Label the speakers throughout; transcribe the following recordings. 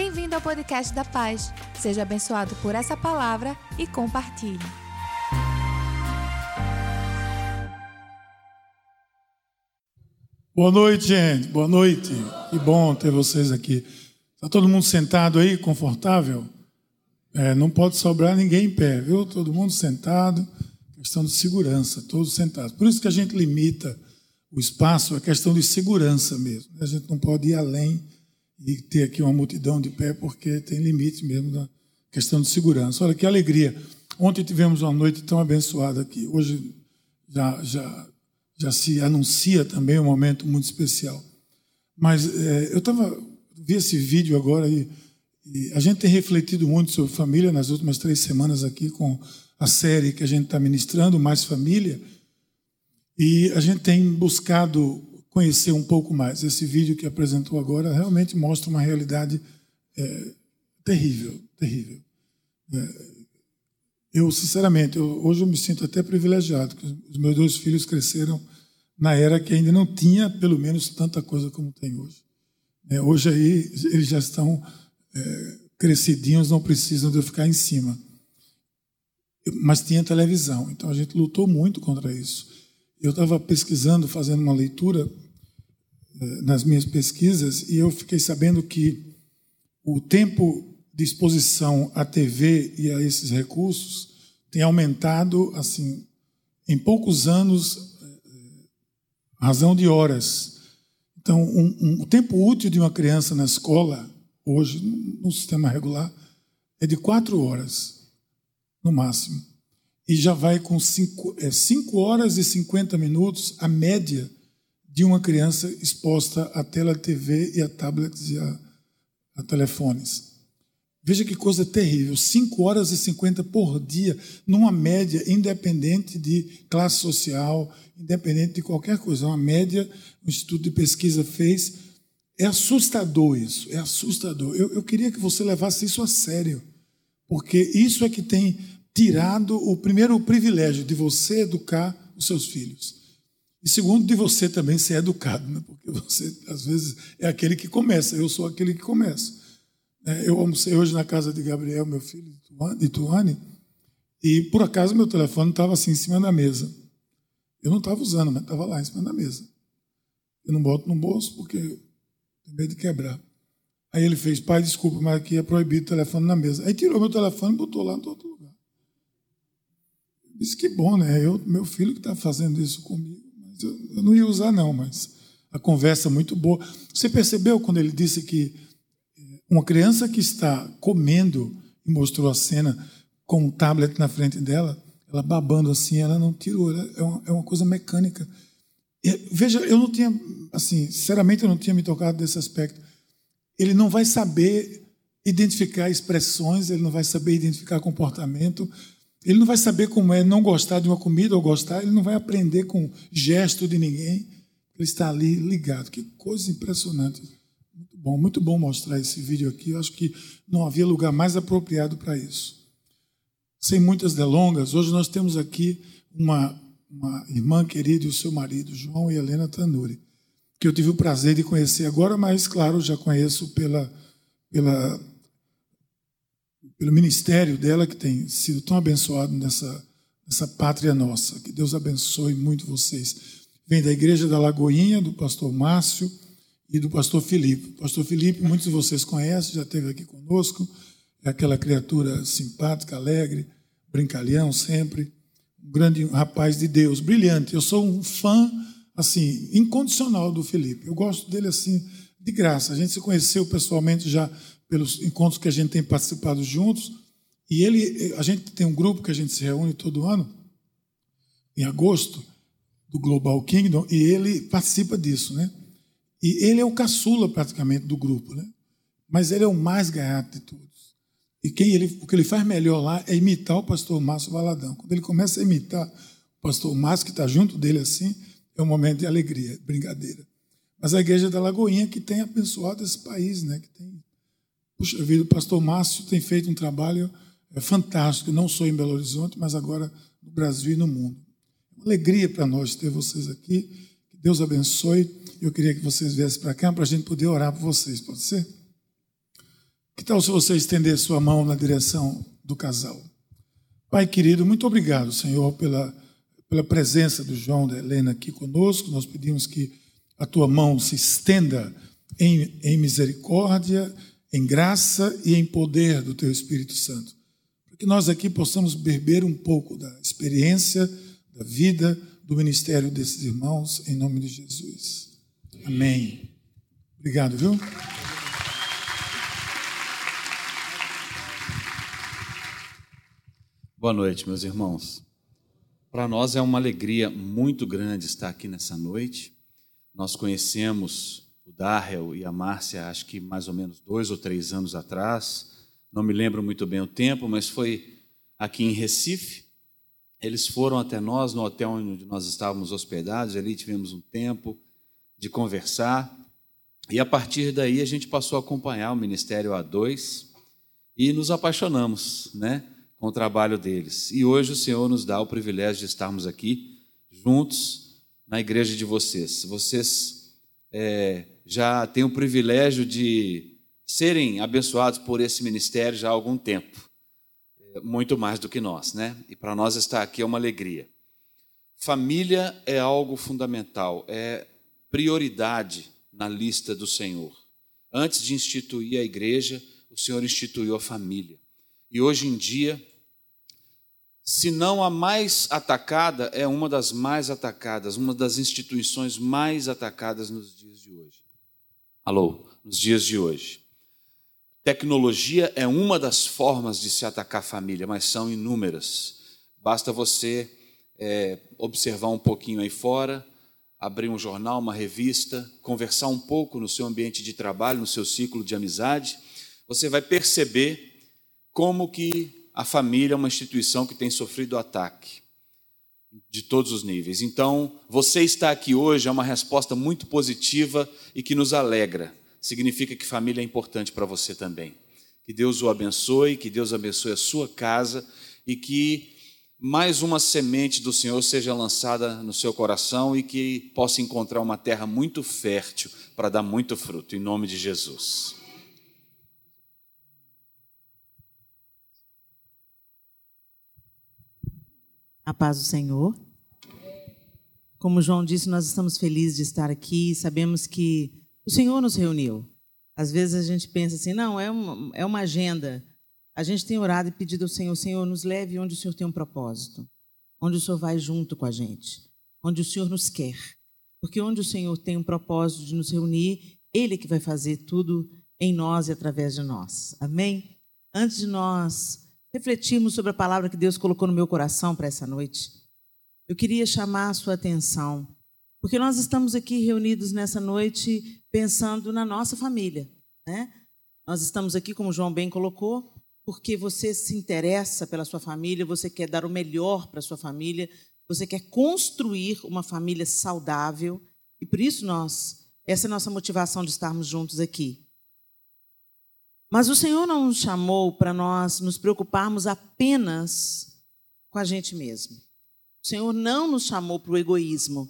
Speaker 1: Bem-vindo ao podcast da Paz. Seja abençoado por essa palavra e compartilhe.
Speaker 2: Boa noite, gente. Boa noite. Que bom ter vocês aqui. Está todo mundo sentado aí, confortável? É, não pode sobrar ninguém em pé, viu? Todo mundo sentado. Questão de segurança, todos sentados. Por isso que a gente limita o espaço, é questão de segurança mesmo. A gente não pode ir além e ter aqui uma multidão de pé, porque tem limite mesmo na questão de segurança. Olha que alegria. Ontem tivemos uma noite tão abençoada aqui. Hoje já, já, já se anuncia também um momento muito especial. Mas é, eu estava vi esse vídeo agora e, e, a gente tem refletido muito sobre família nas últimas três semanas aqui com a série que a gente está ministrando, Mais Família. E a gente tem buscado conhecer um pouco mais. Esse vídeo que apresentou agora realmente mostra uma realidade é, terrível, terrível. É, eu, sinceramente, eu, hoje eu me sinto até privilegiado, que os meus dois filhos cresceram na era que ainda não tinha, pelo menos, tanta coisa como tem hoje. É, hoje aí eles já estão é, crescidinhos, não precisam de eu ficar em cima. Mas tinha televisão, então a gente lutou muito contra isso. Eu estava pesquisando, fazendo uma leitura nas minhas pesquisas e eu fiquei sabendo que o tempo de exposição à TV e a esses recursos tem aumentado assim em poucos anos eh, razão de horas. Então, um, um, o tempo útil de uma criança na escola hoje no sistema regular é de quatro horas no máximo e já vai com cinco, é, cinco horas e 50 minutos a média de uma criança exposta à tela TV e a tablets e a, a telefones. Veja que coisa terrível, 5 horas e 50 por dia, numa média, independente de classe social, independente de qualquer coisa. Uma média, o Instituto de Pesquisa fez. É assustador isso, é assustador. Eu, eu queria que você levasse isso a sério, porque isso é que tem tirado o primeiro privilégio de você educar os seus filhos. E segundo, de você também ser educado, né? porque você, às vezes, é aquele que começa. Eu sou aquele que começa. É, eu almocei hoje na casa de Gabriel, meu filho, de Tuane, e por acaso meu telefone estava assim em cima da mesa. Eu não estava usando, mas estava lá em cima da mesa. Eu não boto no bolso porque tenho medo de quebrar. Aí ele fez, pai, desculpa, mas aqui é proibido o telefone na mesa. Aí tirou meu telefone e botou lá no outro lugar. disse que bom, né? Eu, meu filho que está fazendo isso comigo. Eu não ia usar, não, mas a conversa é muito boa. Você percebeu quando ele disse que eh, uma criança que está comendo, e mostrou a cena com um tablet na frente dela, ela babando assim, ela não tirou, é uma, é uma coisa mecânica. E, veja, eu não tinha, assim, sinceramente, eu não tinha me tocado desse aspecto. Ele não vai saber identificar expressões, ele não vai saber identificar comportamento, ele não vai saber como é não gostar de uma comida ou gostar, ele não vai aprender com gesto de ninguém. Ele está ali ligado. Que coisa impressionante. Muito bom, muito bom mostrar esse vídeo aqui. Eu acho que não havia lugar mais apropriado para isso. Sem muitas delongas, hoje nós temos aqui uma, uma irmã querida e o seu marido, João e Helena Tanuri, que eu tive o prazer de conhecer agora, mas, claro, já conheço pela, pela pelo ministério dela, que tem sido tão abençoado nessa, nessa pátria nossa. Que Deus abençoe muito vocês. Vem da Igreja da Lagoinha, do pastor Márcio e do pastor Felipe. Pastor Felipe, muitos de vocês conhecem, já esteve aqui conosco. É aquela criatura simpática, alegre, brincalhão sempre. Um grande rapaz de Deus, brilhante. Eu sou um fã, assim, incondicional do Felipe. Eu gosto dele, assim, de graça. A gente se conheceu pessoalmente já pelos encontros que a gente tem participado juntos. E ele, a gente tem um grupo que a gente se reúne todo ano, em agosto, do Global Kingdom, e ele participa disso, né? E ele é o caçula praticamente do grupo, né? Mas ele é o mais gaiato de todos. E quem ele, o que ele faz melhor lá é imitar o pastor Márcio Valadão. Quando ele começa a imitar o pastor Márcio, que está junto dele assim, é um momento de alegria, brincadeira. Mas a igreja da Lagoinha que tem abençoado esse país, né? Que tem Puxa vida, o pastor Márcio tem feito um trabalho é, fantástico, não só em Belo Horizonte, mas agora no Brasil e no mundo. É uma alegria para nós ter vocês aqui. Que Deus abençoe. Eu queria que vocês viessem para cá para a gente poder orar por vocês, pode ser? Que tal se você estender sua mão na direção do casal? Pai querido, muito obrigado, Senhor, pela, pela presença do João e da Helena aqui conosco. Nós pedimos que a tua mão se estenda em, em misericórdia, em graça e em poder do teu Espírito Santo. Para que nós aqui possamos beber um pouco da experiência, da vida, do ministério desses irmãos, em nome de Jesus. Amém. Obrigado, viu?
Speaker 3: Boa noite, meus irmãos. Para nós é uma alegria muito grande estar aqui nessa noite. Nós conhecemos Darrell e a Márcia, acho que mais ou menos dois ou três anos atrás. Não me lembro muito bem o tempo, mas foi aqui em Recife. Eles foram até nós, no hotel onde nós estávamos hospedados. Ali tivemos um tempo de conversar. E a partir daí a gente passou a acompanhar o Ministério A2 e nos apaixonamos, né? com o trabalho deles. E hoje o Senhor nos dá o privilégio de estarmos aqui juntos na igreja de vocês. Vocês é, já têm o privilégio de serem abençoados por esse ministério já há algum tempo, é, muito mais do que nós, né? E para nós estar aqui é uma alegria. Família é algo fundamental, é prioridade na lista do Senhor. Antes de instituir a igreja, o Senhor instituiu a família. E hoje em dia, se não a mais atacada, é uma das mais atacadas, uma das instituições mais atacadas nos dias de hoje. Alô, nos dias de hoje. Tecnologia é uma das formas de se atacar a família, mas são inúmeras. Basta você é, observar um pouquinho aí fora, abrir um jornal, uma revista, conversar um pouco no seu ambiente de trabalho, no seu ciclo de amizade, você vai perceber como que a família é uma instituição que tem sofrido ataque de todos os níveis. Então, você estar aqui hoje é uma resposta muito positiva e que nos alegra. Significa que família é importante para você também. Que Deus o abençoe, que Deus abençoe a sua casa e que mais uma semente do Senhor seja lançada no seu coração e que possa encontrar uma terra muito fértil para dar muito fruto, em nome de Jesus.
Speaker 4: A paz do Senhor. Como João disse, nós estamos felizes de estar aqui. Sabemos que o Senhor nos reuniu. Às vezes a gente pensa assim, não, é uma, é uma agenda. A gente tem orado e pedido ao Senhor, Senhor, nos leve onde o Senhor tem um propósito. Onde o Senhor vai junto com a gente. Onde o Senhor nos quer. Porque onde o Senhor tem um propósito de nos reunir, Ele que vai fazer tudo em nós e através de nós. Amém? Antes de nós refletirmos sobre a palavra que Deus colocou no meu coração para essa noite, eu queria chamar a sua atenção, porque nós estamos aqui reunidos nessa noite pensando na nossa família, né? Nós estamos aqui, como o João bem colocou, porque você se interessa pela sua família, você quer dar o melhor para a sua família, você quer construir uma família saudável, e por isso nós, essa é a nossa motivação de estarmos juntos aqui. Mas o Senhor não nos chamou para nós nos preocuparmos apenas com a gente mesmo. O Senhor não nos chamou para o egoísmo.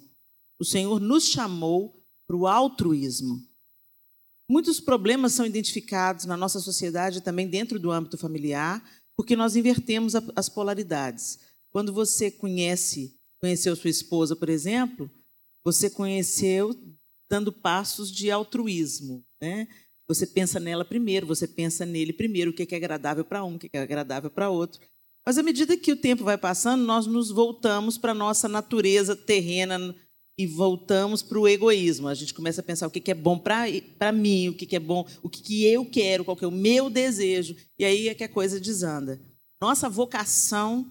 Speaker 4: O Senhor nos chamou para o altruísmo. Muitos problemas são identificados na nossa sociedade também dentro do âmbito familiar, porque nós invertemos as polaridades. Quando você conhece, conheceu sua esposa, por exemplo, você conheceu dando passos de altruísmo, né? Você pensa nela primeiro, você pensa nele primeiro, o que é agradável para um, o que é agradável para outro. Mas à medida que o tempo vai passando, nós nos voltamos para a nossa natureza terrena e voltamos para o egoísmo. A gente começa a pensar o que é bom para mim, o que é bom, o que eu quero, qual que é o meu desejo. E aí é que a coisa desanda. Nossa vocação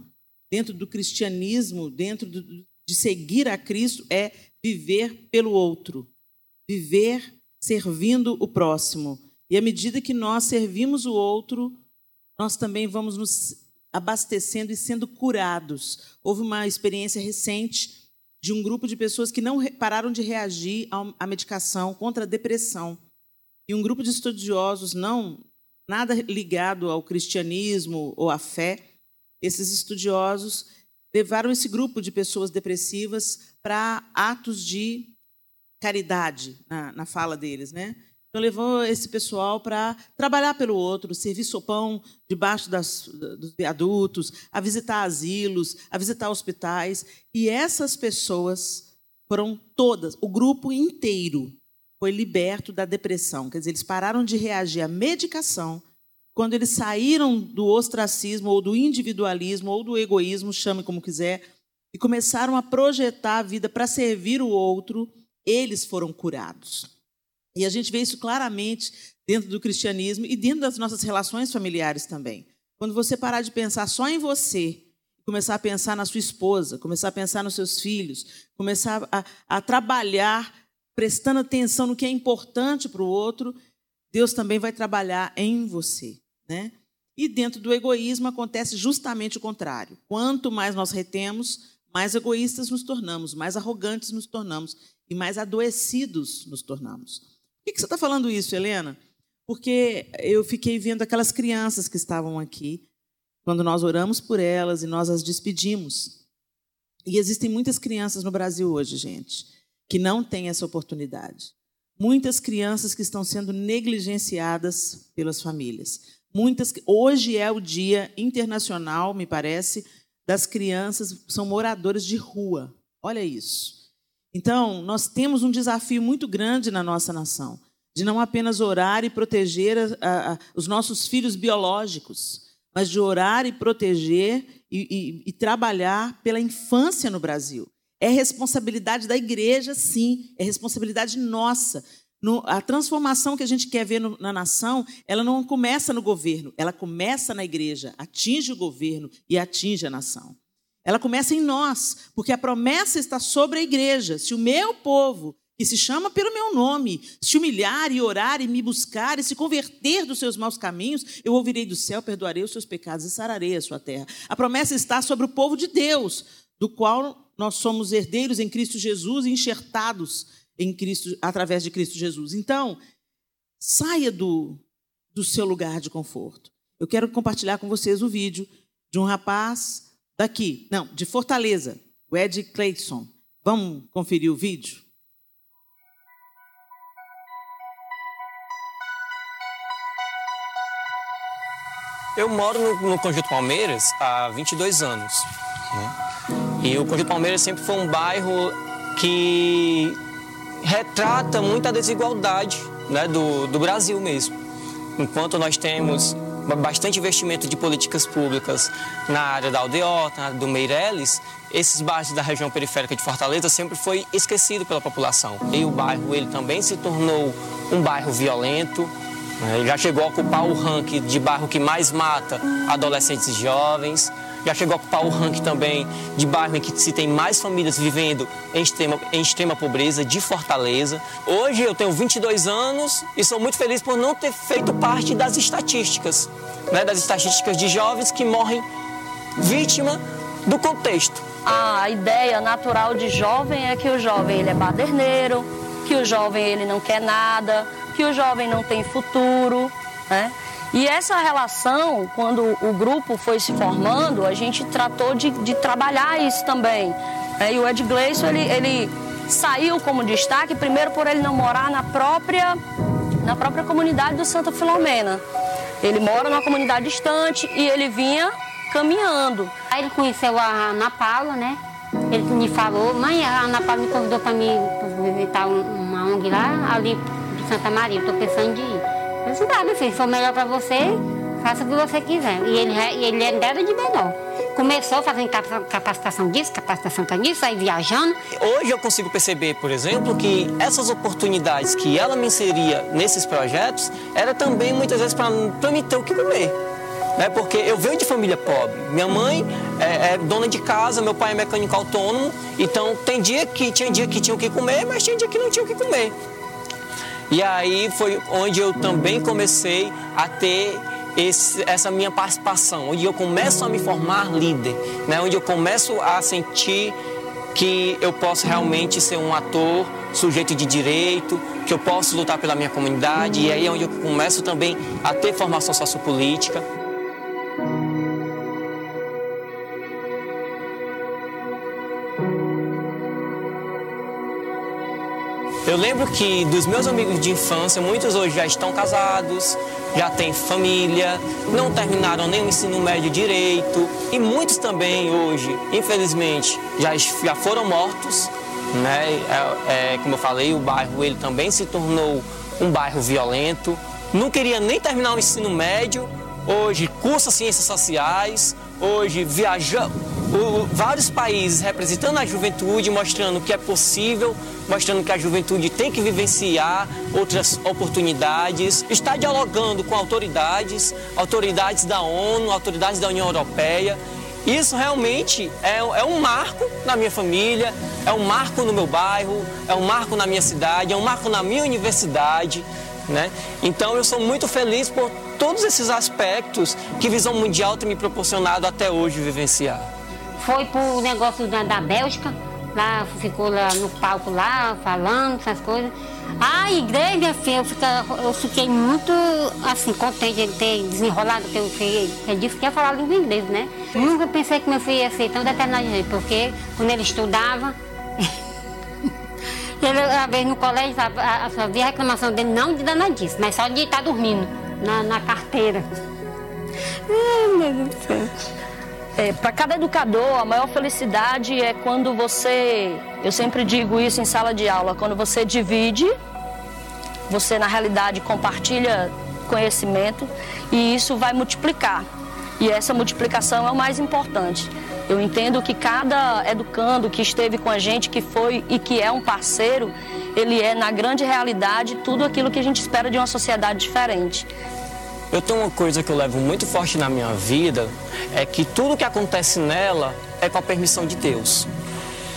Speaker 4: dentro do cristianismo, dentro do, de seguir a Cristo, é viver pelo outro, viver servindo o próximo. E à medida que nós servimos o outro, nós também vamos nos abastecendo e sendo curados. Houve uma experiência recente de um grupo de pessoas que não pararam de reagir à medicação contra a depressão. E um grupo de estudiosos, não nada ligado ao cristianismo ou à fé, esses estudiosos levaram esse grupo de pessoas depressivas para atos de caridade na, na fala deles, né? Então levou esse pessoal para trabalhar pelo outro, servir sopão debaixo das, dos viadutos, a visitar asilos, a visitar hospitais. E essas pessoas foram todas, o grupo inteiro foi liberto da depressão. Quer dizer, eles pararam de reagir à medicação quando eles saíram do ostracismo ou do individualismo ou do egoísmo, chame como quiser, e começaram a projetar a vida para servir o outro, eles foram curados. E a gente vê isso claramente dentro do cristianismo e dentro das nossas relações familiares também. Quando você parar de pensar só em você, começar a pensar na sua esposa, começar a pensar nos seus filhos, começar a, a trabalhar prestando atenção no que é importante para o outro, Deus também vai trabalhar em você. Né? E dentro do egoísmo acontece justamente o contrário. Quanto mais nós retemos, mais egoístas nos tornamos, mais arrogantes nos tornamos e mais adoecidos nos tornamos. Por que você está falando isso, Helena? Porque eu fiquei vendo aquelas crianças que estavam aqui, quando nós oramos por elas e nós as despedimos. E existem muitas crianças no Brasil hoje, gente, que não têm essa oportunidade. Muitas crianças que estão sendo negligenciadas pelas famílias. Muitas, hoje é o Dia Internacional, me parece, das crianças são moradores de rua. Olha isso. Então, nós temos um desafio muito grande na nossa nação, de não apenas orar e proteger a, a, os nossos filhos biológicos, mas de orar e proteger e, e, e trabalhar pela infância no Brasil. É responsabilidade da igreja, sim, é responsabilidade nossa. No, a transformação que a gente quer ver no, na nação, ela não começa no governo, ela começa na igreja, atinge o governo e atinge a nação. Ela começa em nós, porque a promessa está sobre a igreja. Se o meu povo, que se chama pelo meu nome, se humilhar e orar e me buscar e se converter dos seus maus caminhos, eu ouvirei do céu, perdoarei os seus pecados e sararei a sua terra. A promessa está sobre o povo de Deus, do qual nós somos herdeiros em Cristo Jesus e enxertados em Cristo através de Cristo Jesus. Então, saia do, do seu lugar de conforto. Eu quero compartilhar com vocês o vídeo de um rapaz Daqui, não, de Fortaleza, o Ed Clayson. Vamos conferir o vídeo?
Speaker 5: Eu moro no, no Conjunto Palmeiras há 22 anos. Né? E o Conjunto Palmeiras sempre foi um bairro que retrata muita desigualdade né, do, do Brasil mesmo. Enquanto nós temos bastante investimento de políticas públicas na área da Aldeota, do Meireles, esses bairros da região periférica de Fortaleza sempre foi esquecido pela população. E o bairro ele também se tornou um bairro violento, né? já chegou a ocupar o ranking de bairro que mais mata adolescentes e jovens já chegou a ocupar o ranking também de bairro em que se tem mais famílias vivendo em extrema, em extrema pobreza, de Fortaleza. Hoje eu tenho 22 anos e sou muito feliz por não ter feito parte das estatísticas, né, das estatísticas de jovens que morrem vítima do contexto.
Speaker 6: A ideia natural de jovem é que o jovem ele é baderneiro, que o jovem ele não quer nada, que o jovem não tem futuro, né? E essa relação, quando o grupo foi se formando, a gente tratou de, de trabalhar isso também. É, e o Ed Gleison, ele, ele saiu como destaque, primeiro por ele não morar na própria, na própria comunidade do Santa Filomena. Ele mora numa comunidade distante e ele vinha caminhando.
Speaker 7: Aí ele conheceu a Ana Paula, né? Ele me falou, mãe, a Ana Paula me convidou para mim visitar uma ONG lá, ali de Santa Maria, estou pensando de ir. Eu disse, meu filho, se for melhor para você, faça o que você quiser. E ele, ele é era de menor. Começou fazendo capacitação disso, capacitação disso, aí viajando.
Speaker 5: Hoje eu consigo perceber, por exemplo, que essas oportunidades que ela me inseria nesses projetos era também muitas vezes para me ter o que comer. Né? Porque eu venho de família pobre. Minha mãe é, é, dona de casa, meu pai é mecânico autônomo. Então tem dia que tinha dia que tinha o que comer, mas tinha dia que não tinha o que comer. E aí foi onde eu também comecei a ter esse, essa minha participação, onde eu começo a me formar líder, né? onde eu começo a sentir que eu posso realmente ser um ator, sujeito de direito, que eu posso lutar pela minha comunidade, e aí é onde eu começo também a ter formação sociopolítica. Eu lembro que dos meus amigos de infância, muitos hoje já estão casados, já têm família, não terminaram nem o ensino médio direito e muitos também hoje, infelizmente, já, já foram mortos. Né? É, é, como eu falei, o bairro ele também se tornou um bairro violento. Não queria nem terminar o ensino médio, hoje cursa ciências sociais, hoje viaja o, vários países representando a juventude, mostrando que é possível, mostrando que a juventude tem que vivenciar outras oportunidades, está dialogando com autoridades, autoridades da ONU, autoridades da União Europeia. Isso realmente é, é um marco na minha família, é um marco no meu bairro, é um marco na minha cidade, é um marco na minha universidade. Né? Então eu sou muito feliz por todos esses aspectos que Visão Mundial tem me proporcionado até hoje vivenciar.
Speaker 7: Foi pro negócio da, da Bélgica, lá ficou lá no palco lá, falando essas coisas. A igreja, assim, eu, fica, eu fiquei muito assim, contente de ele ter desenrolado o que eu fiz. Ele disse que ia falar língua inglês, né? Nunca pensei que meu filho ia ser tão determinado, porque quando ele estudava, ele, uma vez no colégio, só via a reclamação dele, não de danadice, mas só de estar dormindo na, na carteira. Ai, meu Deus do céu.
Speaker 6: É, Para cada educador, a maior felicidade é quando você, eu sempre digo isso em sala de aula, quando você divide, você na realidade compartilha conhecimento e isso vai multiplicar. E essa multiplicação é o mais importante. Eu entendo que cada educando que esteve com a gente, que foi e que é um parceiro, ele é, na grande realidade, tudo aquilo que a gente espera de uma sociedade diferente.
Speaker 5: Eu tenho uma coisa que eu levo muito forte na minha vida, é que tudo que acontece nela é com a permissão de Deus.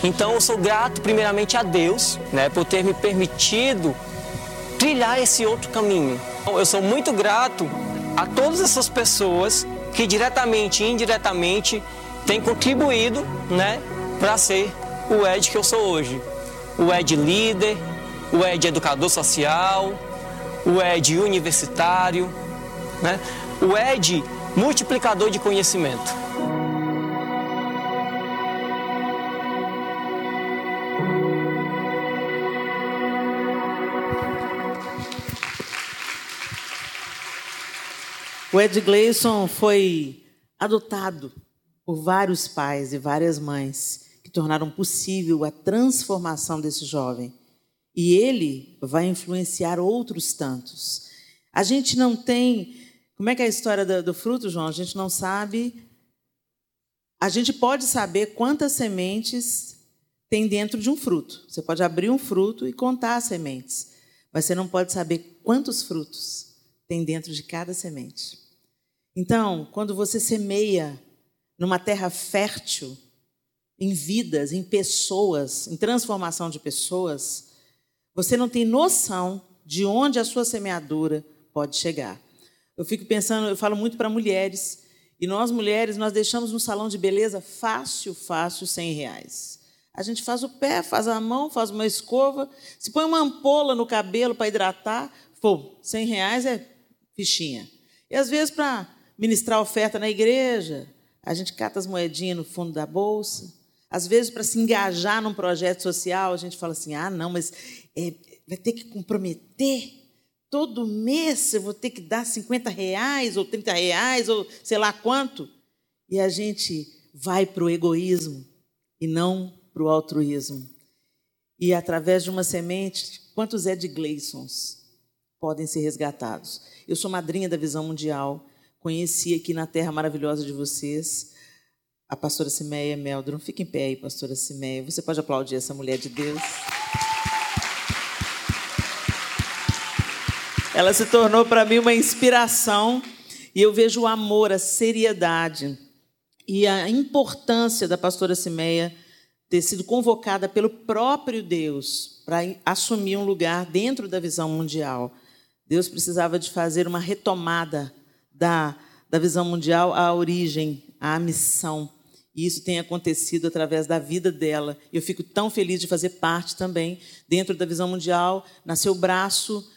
Speaker 5: Então eu sou grato primeiramente a Deus, né, por ter me permitido trilhar esse outro caminho. Eu sou muito grato a todas essas pessoas que diretamente e indiretamente têm contribuído, né, para ser o Ed que eu sou hoje. O Ed líder, o Ed educador social, o Ed universitário, né? O Ed multiplicador de conhecimento.
Speaker 4: O Ed Gleison foi adotado por vários pais e várias mães que tornaram possível a transformação desse jovem. E ele vai influenciar outros tantos. A gente não tem. Como é que é a história do, do fruto, João? A gente não sabe. A gente pode saber quantas sementes tem dentro de um fruto. Você pode abrir um fruto e contar as sementes, mas você não pode saber quantos frutos tem dentro de cada semente. Então, quando você semeia numa terra fértil, em vidas, em pessoas, em transformação de pessoas, você não tem noção de onde a sua semeadura pode chegar. Eu fico pensando, eu falo muito para mulheres, e nós mulheres, nós deixamos no salão de beleza fácil, fácil, 100 reais. A gente faz o pé, faz a mão, faz uma escova, se põe uma ampola no cabelo para hidratar, pô, 100 reais é fichinha. E às vezes para ministrar oferta na igreja, a gente cata as moedinhas no fundo da bolsa. Às vezes, para se engajar num projeto social, a gente fala assim: ah, não, mas é, vai ter que comprometer. Todo mês eu vou ter que dar 50 reais, ou 30 reais, ou sei lá quanto. E a gente vai para o egoísmo e não para o altruísmo. E através de uma semente, quantos Ed Gleisons podem ser resgatados? Eu sou madrinha da Visão Mundial Conheci aqui na terra maravilhosa de vocês a pastora Simeia Meldron. Fique em pé aí, pastora Simeia. Você pode aplaudir essa mulher de Deus. Ela se tornou para mim uma inspiração e eu vejo o amor, a seriedade e a importância da pastora Simeia ter sido convocada pelo próprio Deus para assumir um lugar dentro da visão mundial. Deus precisava de fazer uma retomada da, da visão mundial à origem, à missão. E isso tem acontecido através da vida dela. Eu fico tão feliz de fazer parte também, dentro da visão mundial, nasceu o braço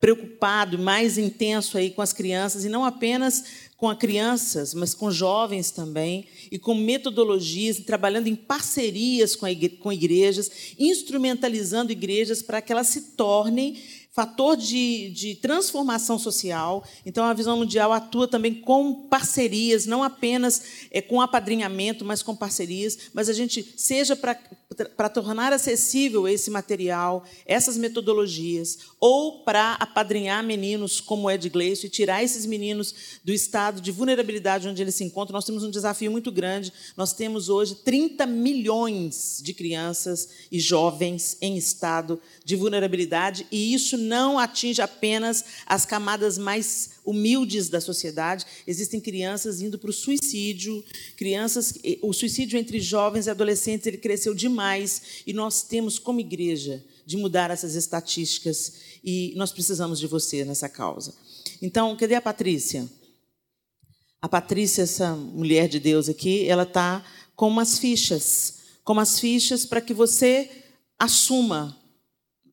Speaker 4: preocupado, mais intenso aí com as crianças, e não apenas com as crianças, mas com jovens também, e com metodologias, trabalhando em parcerias com, igre com igrejas, instrumentalizando igrejas para que elas se tornem fator de, de transformação social. Então, a Visão Mundial atua também com parcerias, não apenas é, com apadrinhamento, mas com parcerias. Mas a gente, seja para tornar acessível esse material, essas metodologias, ou para apadrinhar meninos como o Ed Gleison e tirar esses meninos do estado de vulnerabilidade onde eles se encontram, nós temos um desafio muito grande. Nós temos hoje 30 milhões de crianças e jovens em estado de vulnerabilidade, e isso não atinge apenas as camadas mais humildes da sociedade. Existem crianças indo para o suicídio, crianças, o suicídio entre jovens e adolescentes ele cresceu demais e nós temos como igreja de mudar essas estatísticas e nós precisamos de você nessa causa. Então, cadê a Patrícia? A Patrícia, essa mulher de Deus aqui, ela está com umas fichas, com umas fichas para que você assuma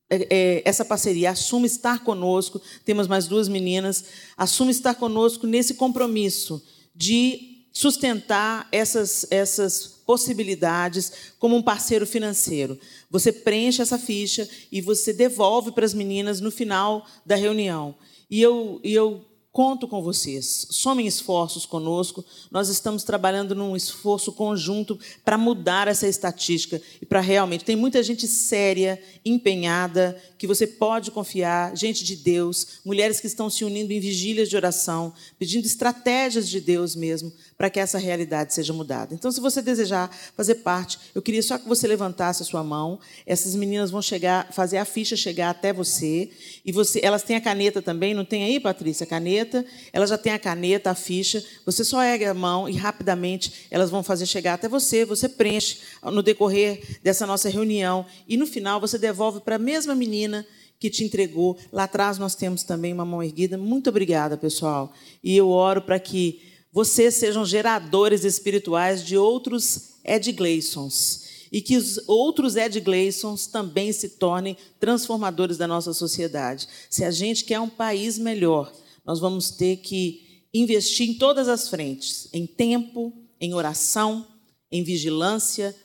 Speaker 4: é, é, essa parceria, assuma estar conosco. Temos mais duas meninas. Assuma estar conosco nesse compromisso de sustentar essas, essas possibilidades como um parceiro financeiro. Você preenche essa ficha e você devolve para as meninas no final da reunião. E eu, e eu Conto com vocês. Somem esforços conosco. Nós estamos trabalhando num esforço conjunto para mudar essa estatística e para realmente. Tem muita gente séria, empenhada, que você pode confiar, gente de Deus, mulheres que estão se unindo em vigílias de oração, pedindo estratégias de Deus mesmo para que essa realidade seja mudada. Então, se você desejar fazer parte, eu queria só que você levantasse a sua mão. Essas meninas vão chegar, fazer a ficha chegar até você e você, elas têm a caneta também, não tem aí, Patrícia, a caneta? Ela já tem a caneta, a ficha. Você só ergue a mão e rapidamente elas vão fazer chegar até você. Você preenche no decorrer dessa nossa reunião e no final você devolve para a mesma menina que te entregou. Lá atrás nós temos também uma mão erguida. Muito obrigada, pessoal. E eu oro para que vocês sejam geradores espirituais de outros Ed Gleisons e que os outros Ed Gleisons também se tornem transformadores da nossa sociedade. Se a gente quer um país melhor, nós vamos ter que investir em todas as frentes, em tempo, em oração, em vigilância,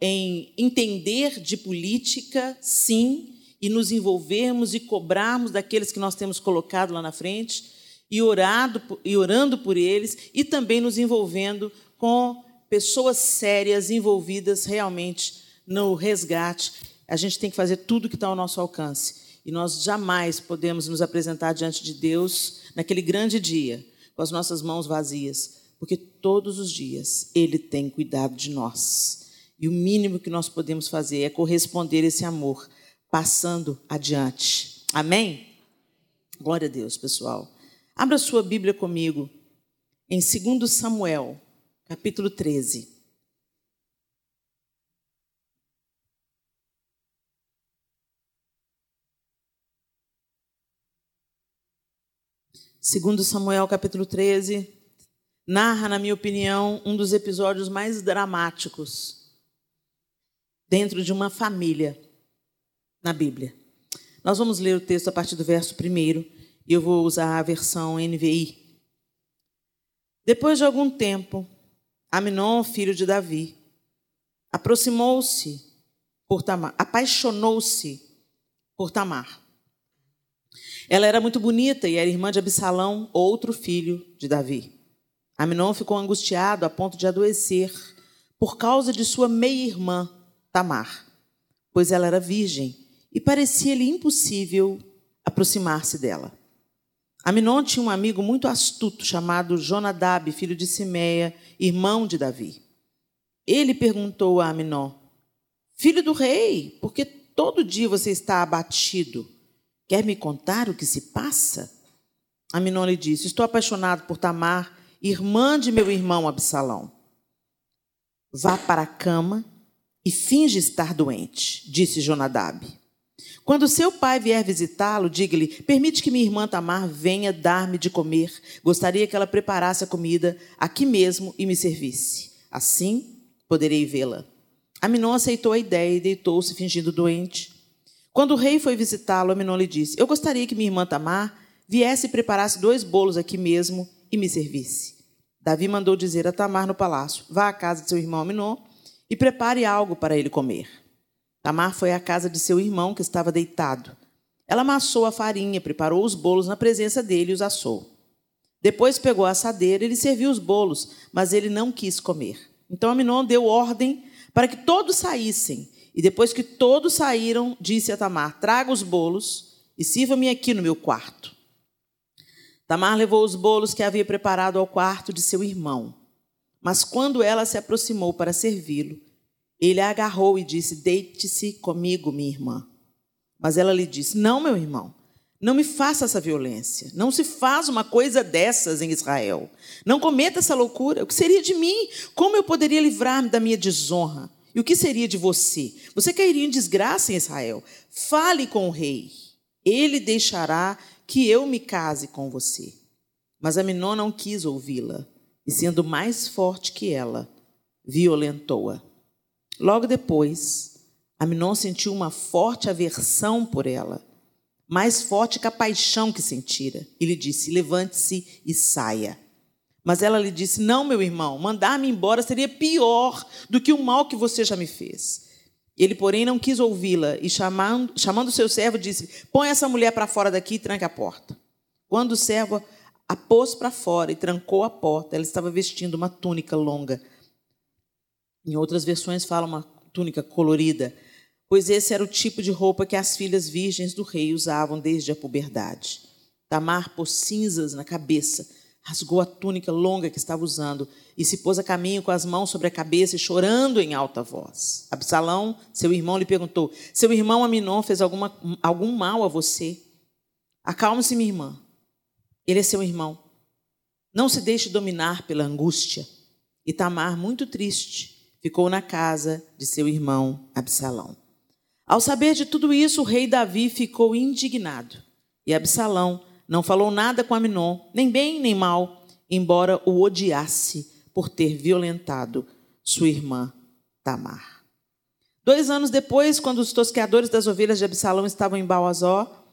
Speaker 4: em entender de política, sim, e nos envolvermos e cobrarmos daqueles que nós temos colocado lá na frente e, orado, e orando por eles e também nos envolvendo com pessoas sérias envolvidas realmente no resgate. A gente tem que fazer tudo o que está ao nosso alcance. E nós jamais podemos nos apresentar diante de Deus naquele grande dia com as nossas mãos vazias, porque todos os dias Ele tem cuidado de nós. E o mínimo que nós podemos fazer é corresponder esse amor, passando adiante. Amém? Glória a Deus, pessoal. Abra sua Bíblia comigo em 2 Samuel, capítulo 13. Segundo Samuel, capítulo 13, narra, na minha opinião, um dos episódios mais dramáticos dentro de uma família na Bíblia. Nós vamos ler o texto a partir do verso 1 e eu vou usar a versão NVI. Depois de algum tempo, Aminon, filho de Davi, aproximou-se por Tamar, apaixonou-se por Tamar. Ela era muito bonita e era irmã de Absalão, outro filho de Davi. Aminon ficou angustiado a ponto de adoecer por causa de sua meia-irmã, Tamar, pois ela era virgem e parecia-lhe impossível aproximar-se dela. Aminon tinha um amigo muito astuto chamado Jonadab, filho de Simeia, irmão de Davi. Ele perguntou a Aminon: Filho do rei, por que todo dia você está abatido? Quer me contar o que se passa? Aminon lhe disse: Estou apaixonado por Tamar, irmã de meu irmão Absalão. Vá para a cama e finge estar doente, disse Jonadab. Quando seu pai vier visitá-lo, diga-lhe: Permite que minha irmã Tamar venha dar-me de comer. Gostaria que ela preparasse a comida aqui mesmo e me servisse. Assim poderei vê-la. Aminon aceitou a ideia e deitou-se fingindo doente. Quando o rei foi visitá-lo, Aminon lhe disse: Eu gostaria que minha irmã Tamar viesse e preparasse dois bolos aqui mesmo e me servisse. Davi mandou dizer a Tamar no palácio: Vá à casa de seu irmão Aminon e prepare algo para ele comer. Tamar foi à casa de seu irmão, que estava deitado. Ela amassou a farinha, preparou os bolos na presença dele e os assou. Depois pegou a assadeira e lhe serviu os bolos, mas ele não quis comer. Então Aminon deu ordem para que todos saíssem. E depois que todos saíram, disse a Tamar: Traga os bolos e sirva-me aqui no meu quarto. Tamar levou os bolos que havia preparado ao quarto de seu irmão. Mas quando ela se aproximou para servi-lo, ele a agarrou e disse: Deite-se comigo, minha irmã. Mas ela lhe disse: Não, meu irmão, não me faça essa violência. Não se faz uma coisa dessas em Israel. Não cometa essa loucura. O que seria de mim? Como eu poderia livrar-me da minha desonra? E o que seria de você? Você cairia em desgraça em Israel. Fale com o rei. Ele deixará que eu me case com você. Mas Aminon não quis ouvi-la, e sendo mais forte que ela, violentou-a. Logo depois, Aminon sentiu uma forte aversão por ela, mais forte que a paixão que sentira, e lhe disse: Levante-se e saia. Mas ela lhe disse: Não, meu irmão, mandar-me embora seria pior do que o mal que você já me fez. Ele, porém, não quis ouvi-la e, chamando, chamando seu servo, disse: Põe essa mulher para fora daqui e tranque a porta. Quando o servo a pôs para fora e trancou a porta, ela estava vestindo uma túnica longa. Em outras versões, fala uma túnica colorida pois esse era o tipo de roupa que as filhas virgens do rei usavam desde a puberdade. Tamar pôs cinzas na cabeça, rasgou a túnica longa que estava usando e se pôs a caminho com as mãos sobre a cabeça e chorando em alta voz. Absalão, seu irmão, lhe perguntou: Seu irmão Aminon fez alguma, algum mal a você? Acalme-se, minha irmã. Ele é seu irmão. Não se deixe dominar pela angústia. E Tamar, muito triste, ficou na casa de seu irmão Absalão. Ao saber de tudo isso, o rei Davi ficou indignado. E Absalão não falou nada com Aminon, nem bem nem mal, embora o odiasse por ter violentado sua irmã Tamar. Dois anos depois, quando os tosqueadores das ovelhas de Absalão estavam em Baazó,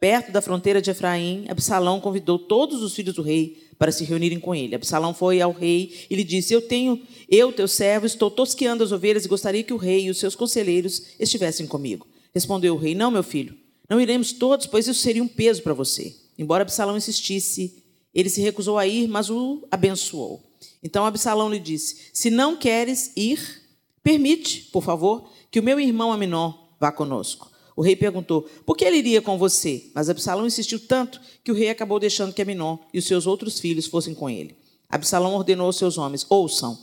Speaker 4: perto da fronteira de Efraim, Absalão convidou todos os filhos do rei para se reunirem com ele. Absalão foi ao rei e lhe disse: Eu tenho, eu, teu servo, estou tosqueando as ovelhas e gostaria que o rei e os seus conselheiros estivessem comigo. Respondeu o rei: Não, meu filho, não iremos todos, pois isso seria um peso para você. Embora Absalão insistisse, ele se recusou a ir, mas o abençoou. Então Absalão lhe disse: Se não queres ir, permite, por favor, que o meu irmão Aminon vá conosco. O rei perguntou: Por que ele iria com você? Mas Absalão insistiu tanto que o rei acabou deixando que Aminon e os seus outros filhos fossem com ele. Absalão ordenou aos seus homens: Ouçam.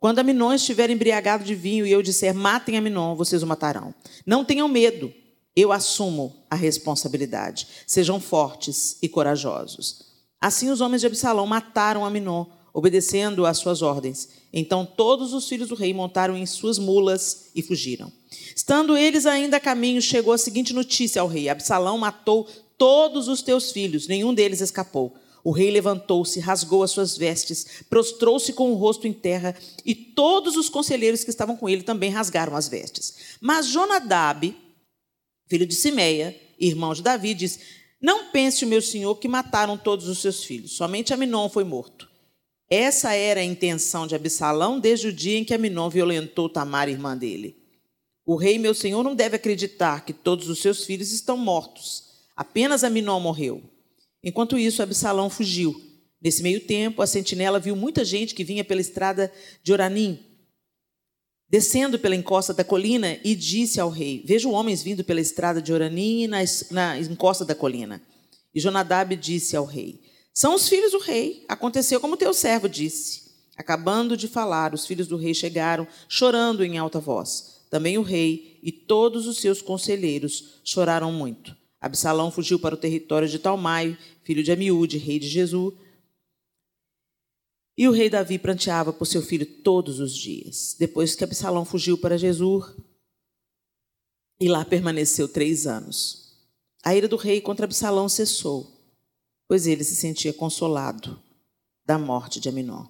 Speaker 4: Quando Aminon estiver embriagado de vinho e eu disser matem Aminon, vocês o matarão. Não tenham medo, eu assumo a responsabilidade. Sejam fortes e corajosos. Assim os homens de Absalão mataram Aminon, obedecendo às suas ordens. Então todos os filhos do rei montaram em suas mulas e fugiram. Estando eles ainda a caminho, chegou a seguinte notícia ao rei: Absalão matou todos os teus filhos, nenhum deles escapou. O rei levantou-se, rasgou as suas vestes, prostrou-se com o rosto em terra, e todos os conselheiros que estavam com ele também rasgaram as vestes. Mas Jonadab, filho de Simeia, irmão de Davi, disse: Não pense meu senhor que mataram todos os seus filhos, somente Aminon foi morto. Essa era a intenção de Absalão desde o dia em que Aminon violentou Tamar, irmã dele. O rei, meu senhor, não deve acreditar que todos os seus filhos estão mortos. Apenas Aminon morreu. Enquanto isso, Absalão fugiu. Nesse meio tempo, a sentinela viu muita gente que vinha pela estrada de Oranim, descendo pela encosta da colina, e disse ao rei: Vejo homens vindo pela estrada de Oranim na, na encosta da colina. E Jonadab disse ao rei: São os filhos do rei. Aconteceu como teu servo disse. Acabando de falar, os filhos do rei chegaram, chorando em alta voz. Também o rei e todos os seus conselheiros choraram muito. Absalão fugiu para o território de Talmai, filho de Amiúde, rei de Jesus. E o rei Davi pranteava por seu filho todos os dias. Depois que Absalão fugiu para Jesus, e lá permaneceu três anos. A ira do rei contra Absalão cessou, pois ele se sentia consolado da morte de Aminon.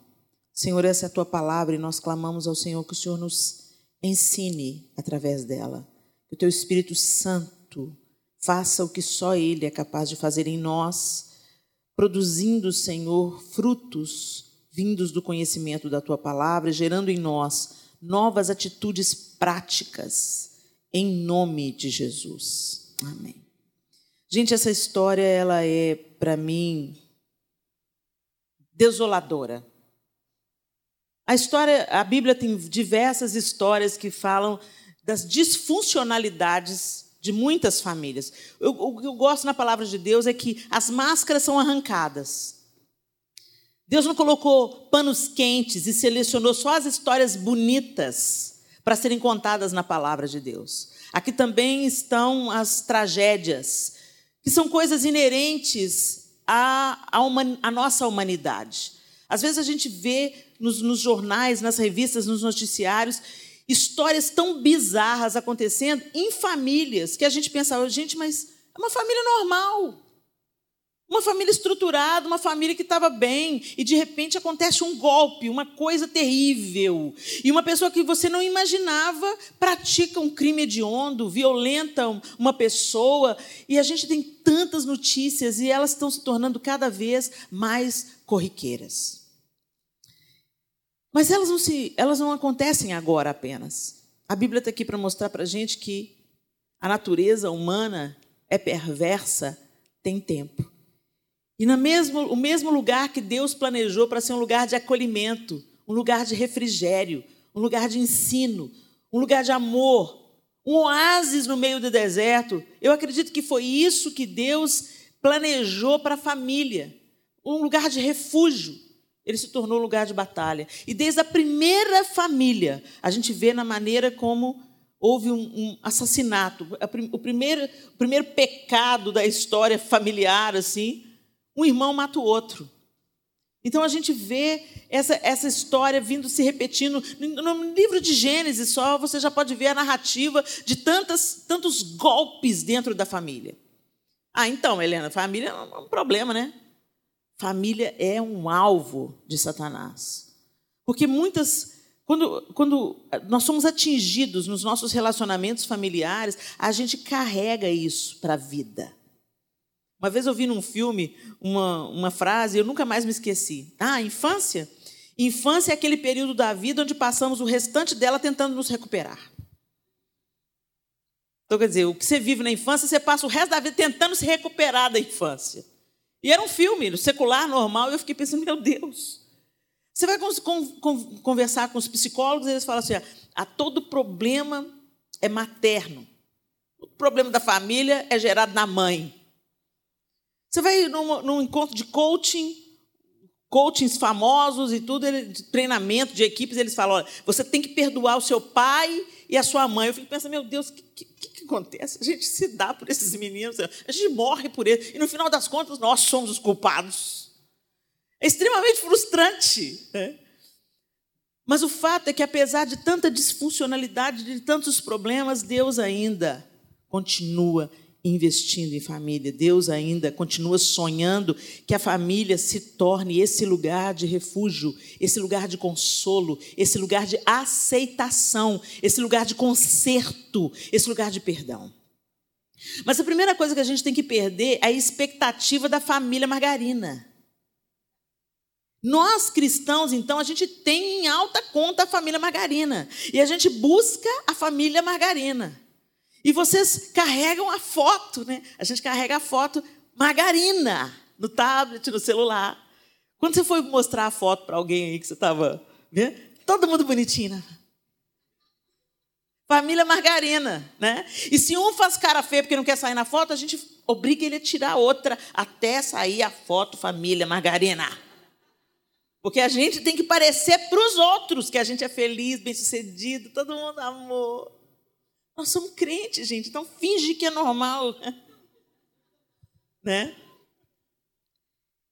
Speaker 4: Senhor, essa é a tua palavra e nós clamamos ao Senhor que o Senhor nos ensine através dela. Que o teu Espírito Santo faça o que só Ele é capaz de fazer em nós, produzindo, Senhor, frutos vindos do conhecimento da tua palavra, gerando em nós novas atitudes práticas, em nome de Jesus. Amém. Gente, essa história ela é para mim desoladora. A história, a Bíblia tem diversas histórias que falam das disfuncionalidades de muitas famílias. o que eu gosto na palavra de Deus é que as máscaras são arrancadas. Deus não colocou panos quentes e selecionou só as histórias bonitas para serem contadas na palavra de Deus. Aqui também estão as tragédias, que são coisas inerentes à, à, à nossa humanidade. Às vezes a gente vê nos, nos jornais, nas revistas, nos noticiários, histórias tão bizarras acontecendo em famílias que a gente pensava, gente, mas é uma família normal. Uma família estruturada, uma família que estava bem, e de repente acontece um golpe, uma coisa terrível. E uma pessoa que você não imaginava pratica um crime hediondo, violenta uma pessoa. E a gente tem tantas notícias e elas estão se tornando cada vez mais corriqueiras. Mas elas não, se, elas não acontecem agora apenas. A Bíblia está aqui para mostrar para a gente que a natureza humana é perversa, tem tempo. E no mesmo, o mesmo lugar que Deus planejou para ser um lugar de acolhimento, um lugar de refrigério, um lugar de ensino, um lugar de amor, um oásis no meio do deserto. Eu acredito que foi isso que Deus planejou para a família, um lugar de refúgio ele se tornou lugar de batalha. E desde a primeira família, a gente vê na maneira como houve um, um assassinato. O primeiro, o primeiro pecado da história familiar, assim, um irmão mata o outro. Então a gente vê essa, essa história vindo se repetindo. No livro de Gênesis só você já pode ver a narrativa de tantas, tantos golpes dentro da família. Ah, então, Helena, família é um problema, né? Família é um alvo de Satanás. Porque muitas. Quando, quando nós somos atingidos nos nossos relacionamentos familiares, a gente carrega isso para a vida. Uma vez eu vi num filme uma, uma frase, eu nunca mais me esqueci. Ah, infância? Infância é aquele período da vida onde passamos o restante dela tentando nos recuperar. Então, quer dizer, o que você vive na infância, você passa o resto da vida tentando se recuperar da infância. E era um filme secular, normal, e eu fiquei pensando, meu Deus. Você vai conversar com os psicólogos, eles falam assim: a todo problema é materno. O problema da família é gerado na mãe. Você vai num, num encontro de coaching, coachings famosos e tudo, de treinamento de equipes, eles falam: olha, você tem que perdoar o seu pai e a sua mãe. Eu fico pensando, meu Deus, que, que, que acontece? A gente se dá por esses meninos, a gente morre por eles, e no final das contas nós somos os culpados. É extremamente frustrante. Né? Mas o fato é que, apesar de tanta disfuncionalidade, de tantos problemas, Deus ainda continua investindo em família. Deus ainda continua sonhando que a família se torne esse lugar de refúgio, esse lugar de consolo, esse lugar de aceitação, esse lugar de conserto, esse lugar de perdão. Mas a primeira coisa que a gente tem que perder é a expectativa da família margarina. Nós cristãos, então, a gente tem em alta conta a família margarina. E a gente busca a família margarina. E vocês carregam a foto, né? A gente carrega a foto margarina no tablet, no celular. Quando você foi mostrar a foto para alguém aí que você estava vendo, todo mundo bonitinho, né? Família margarina, né? E se um faz cara feia porque não quer sair na foto, a gente obriga ele a tirar outra até sair a foto família margarina. Porque a gente tem que parecer para os outros que a gente é feliz, bem-sucedido, todo mundo amor. Nós somos crentes, gente, então finge que é normal. Né?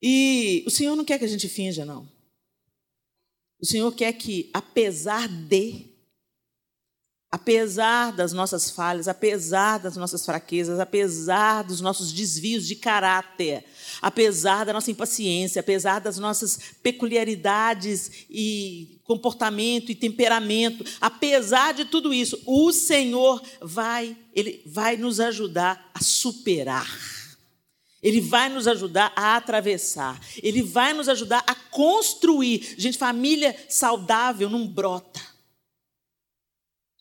Speaker 4: E o Senhor não quer que a gente finja, não. O Senhor quer que, apesar de, apesar das nossas falhas, apesar das nossas fraquezas, apesar dos nossos desvios de caráter, apesar da nossa impaciência, apesar das nossas peculiaridades e comportamento e temperamento, apesar de tudo isso, o Senhor vai, ele vai nos ajudar a superar. Ele vai nos ajudar a atravessar. Ele vai nos ajudar a construir. Gente, família saudável não brota.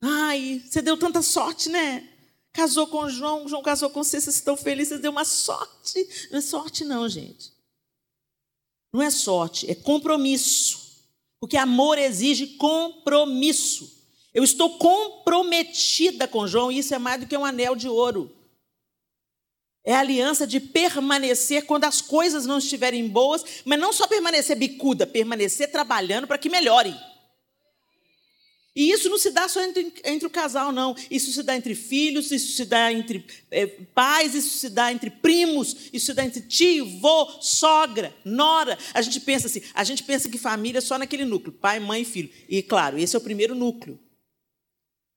Speaker 4: Ai, você deu tanta sorte, né? Casou com João, João casou com você, vocês estão felizes, você deu uma sorte. Não é sorte, não, gente. Não é sorte, é compromisso. Porque amor exige compromisso. Eu estou comprometida com João, e isso é mais do que um anel de ouro. É a aliança de permanecer quando as coisas não estiverem boas, mas não só permanecer bicuda, permanecer trabalhando para que melhore. E isso não se dá só entre, entre, o casal, não. Isso se dá entre filhos, isso se dá entre é, pais, isso se dá entre primos, isso se dá entre tio, vô, sogra, nora. A gente pensa assim, a gente pensa que família é só naquele núcleo, pai, mãe e filho. E claro, esse é o primeiro núcleo.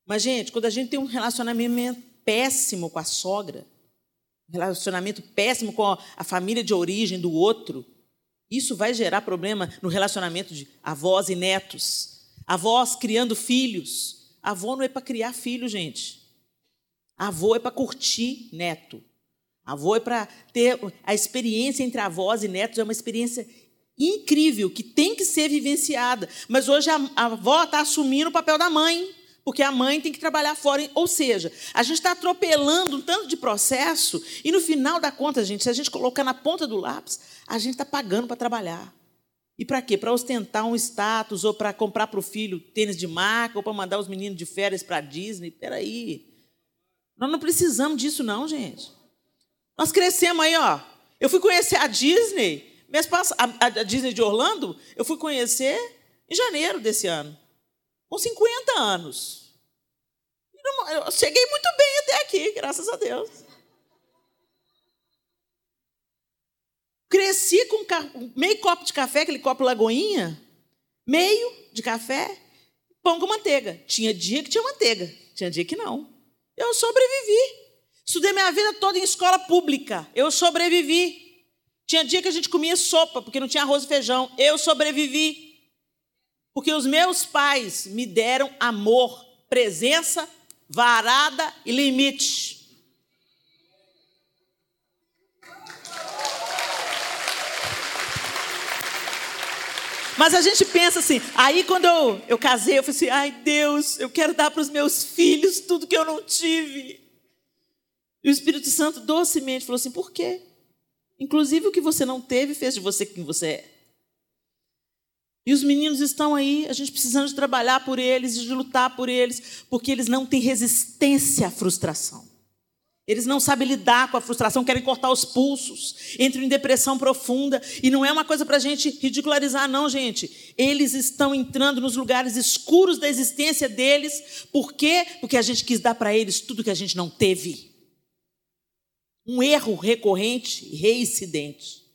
Speaker 4: Mas, gente, quando a gente tem um relacionamento péssimo com a sogra, relacionamento péssimo com a família de origem do outro, isso vai gerar problema no relacionamento de avós e netos. Avós criando filhos. Avô não é para criar filho, gente. Avô é para curtir neto. Avô é para ter a experiência entre avós e netos, é uma experiência incrível que tem que ser vivenciada. Mas hoje a, a avó está assumindo o papel da mãe porque a mãe tem que trabalhar fora. Ou seja, a gente está atropelando um tanto de processo e no final da conta, gente, se a gente colocar na ponta do lápis, a gente está pagando para trabalhar. E para quê? Para ostentar um status ou para comprar para o filho tênis de marca ou para mandar os meninos de férias para a Disney. Peraí. Nós não precisamos disso, não, gente. Nós crescemos aí, ó. Eu fui conhecer a Disney, mês passado, a, a Disney de Orlando, eu fui conhecer em janeiro desse ano com 50 anos. Eu cheguei muito bem até aqui, graças a Deus. Cresci com meio copo de café, aquele copo lagoinha, meio de café, pão com manteiga. Tinha dia que tinha manteiga, tinha dia que não. Eu sobrevivi. Estudei minha vida toda em escola pública. Eu sobrevivi. Tinha dia que a gente comia sopa, porque não tinha arroz e feijão. Eu sobrevivi. Porque os meus pais me deram amor, presença, varada e limite. Mas a gente pensa assim, aí quando eu, eu casei, eu falei assim, ai Deus, eu quero dar para os meus filhos tudo que eu não tive. E o Espírito Santo docemente falou assim, por quê? Inclusive o que você não teve fez de você quem você é. E os meninos estão aí, a gente precisando de trabalhar por eles, de lutar por eles, porque eles não têm resistência à frustração. Eles não sabem lidar com a frustração, querem cortar os pulsos, entram em depressão profunda. E não é uma coisa para a gente ridicularizar, não, gente. Eles estão entrando nos lugares escuros da existência deles. Por quê? Porque a gente quis dar para eles tudo que a gente não teve. Um erro recorrente, reincidente.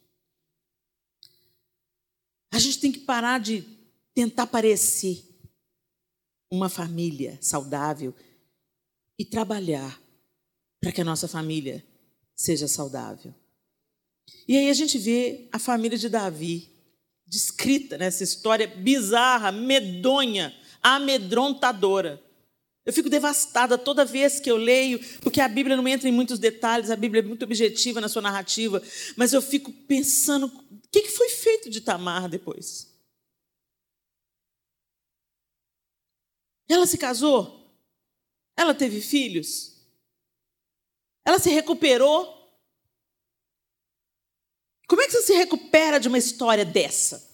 Speaker 4: A gente tem que parar de tentar parecer uma família saudável e trabalhar para que a nossa família seja saudável. E aí a gente vê a família de Davi descrita nessa história bizarra, medonha, amedrontadora. Eu fico devastada toda vez que eu leio, porque a Bíblia não entra em muitos detalhes, a Bíblia é muito objetiva na sua narrativa, mas eu fico pensando o que foi feito de Tamar depois. Ela se casou? Ela teve filhos? Ela se recuperou? Como é que você se recupera de uma história dessa?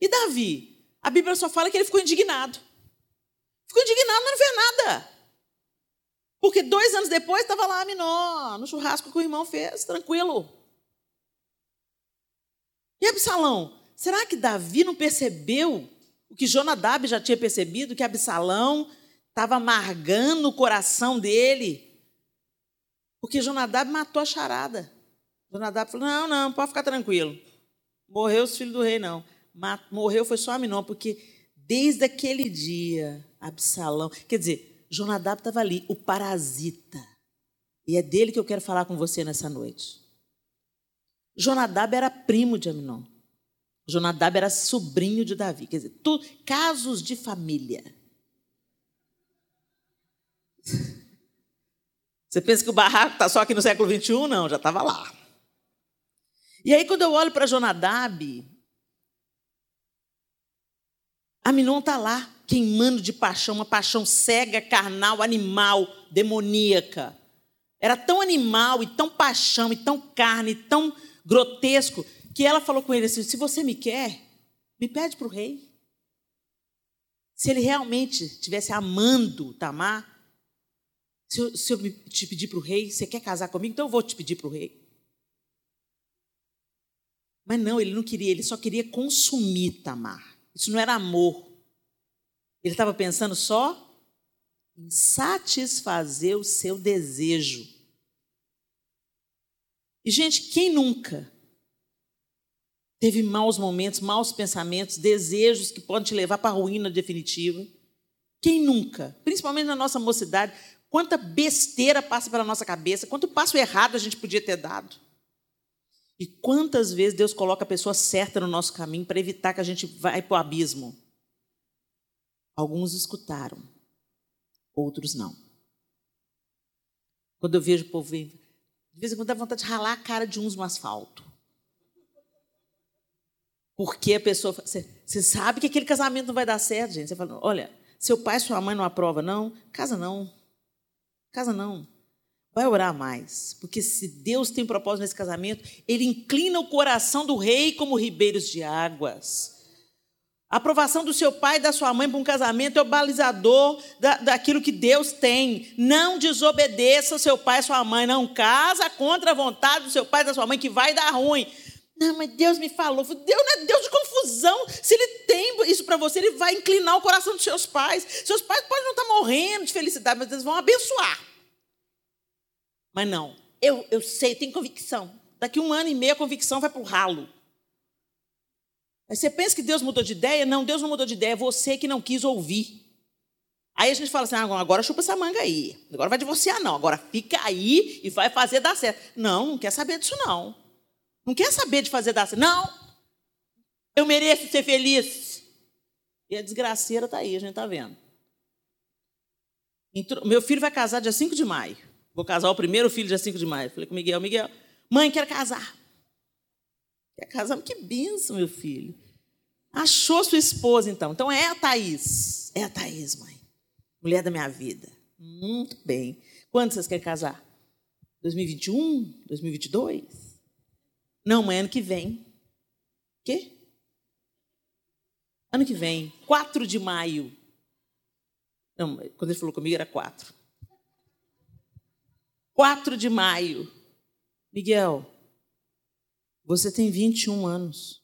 Speaker 4: E Davi? A Bíblia só fala que ele ficou indignado. Ficou indignado, mas não fez nada. Porque dois anos depois estava lá Minó, no churrasco que o irmão fez, tranquilo. E Absalão? Será que Davi não percebeu o que Jonadab já tinha percebido? Que Absalão estava amargando o coração dele? Porque Jonadab matou a charada. Jonadab falou: não, não, pode ficar tranquilo. Morreu os filhos do rei, não. Morreu foi só Aminon, porque desde aquele dia Absalão. Quer dizer, Jonadab estava ali, o parasita. E é dele que eu quero falar com você nessa noite. Jonadab era primo de Aminon. Jonadab era sobrinho de Davi. Quer dizer, tu, casos de família. Você pensa que o barraco está só aqui no século XXI? Não, já estava lá. E aí, quando eu olho para Jonadab, Aminon está lá, queimando de paixão, uma paixão cega, carnal, animal, demoníaca. Era tão animal e tão paixão e tão carne, tão grotesco, que ela falou com ele assim: se você me quer, me pede para o rei. Se ele realmente estivesse amando Tamar, se eu, se eu te pedir para o rei, você quer casar comigo? Então eu vou te pedir para o rei. Mas não, ele não queria, ele só queria consumir Tamar. Isso não era amor. Ele estava pensando só em satisfazer o seu desejo. E, gente, quem nunca teve maus momentos, maus pensamentos, desejos que podem te levar para a ruína definitiva? Quem nunca? Principalmente na nossa mocidade, quanta besteira passa pela nossa cabeça, quanto passo errado a gente podia ter dado. E quantas vezes Deus coloca a pessoa certa no nosso caminho para evitar que a gente vá para o abismo? Alguns escutaram, outros não. Quando eu vejo o povo, de vez em quando dá vontade de ralar a cara de uns no asfalto. Porque a pessoa. Você, sabe que aquele casamento não vai dar certo, gente. Você fala, olha, seu pai e sua mãe não aprovam, não? Casa não. Casa não vai orar mais, porque se Deus tem propósito nesse casamento, ele inclina o coração do rei como ribeiros de águas. A aprovação do seu pai e da sua mãe para um casamento é o balizador da, daquilo que Deus tem. Não desobedeça seu pai e sua mãe. Não casa contra a vontade do seu pai e da sua mãe, que vai dar ruim. Não, mas Deus me falou. Deus não é Deus de confusão. Se Ele tem isso para você, Ele vai inclinar o coração dos seus pais. Seus pais podem não estar morrendo de felicidade, mas eles vão abençoar. Mas não, eu, eu sei, tenho convicção. Daqui um ano e meio a convicção vai para o ralo. Aí você pensa que Deus mudou de ideia? Não, Deus não mudou de ideia, é você que não quis ouvir. Aí a gente fala assim: ah, agora chupa essa manga aí. Agora vai divorciar, não. Agora fica aí e vai fazer dar certo. Não, não quer saber disso, não. Não quer saber de fazer dar. Não! Eu mereço ser feliz. E a desgraceira está aí, a gente está vendo. Meu filho vai casar dia 5 de maio. Vou casar o primeiro filho dia 5 de maio. Falei com o Miguel, Miguel, mãe, quero casar. Quer casar? Que benção, meu filho. Achou sua esposa, então. Então é a Thaís. É a Thaís, mãe. Mulher da minha vida. Muito bem. Quando vocês querem casar? 2021? 2022? Não, mãe, ano que vem. Quê? Ano que vem, 4 de maio. Não, quando ele falou comigo era 4. 4 de maio. Miguel, você tem 21 anos.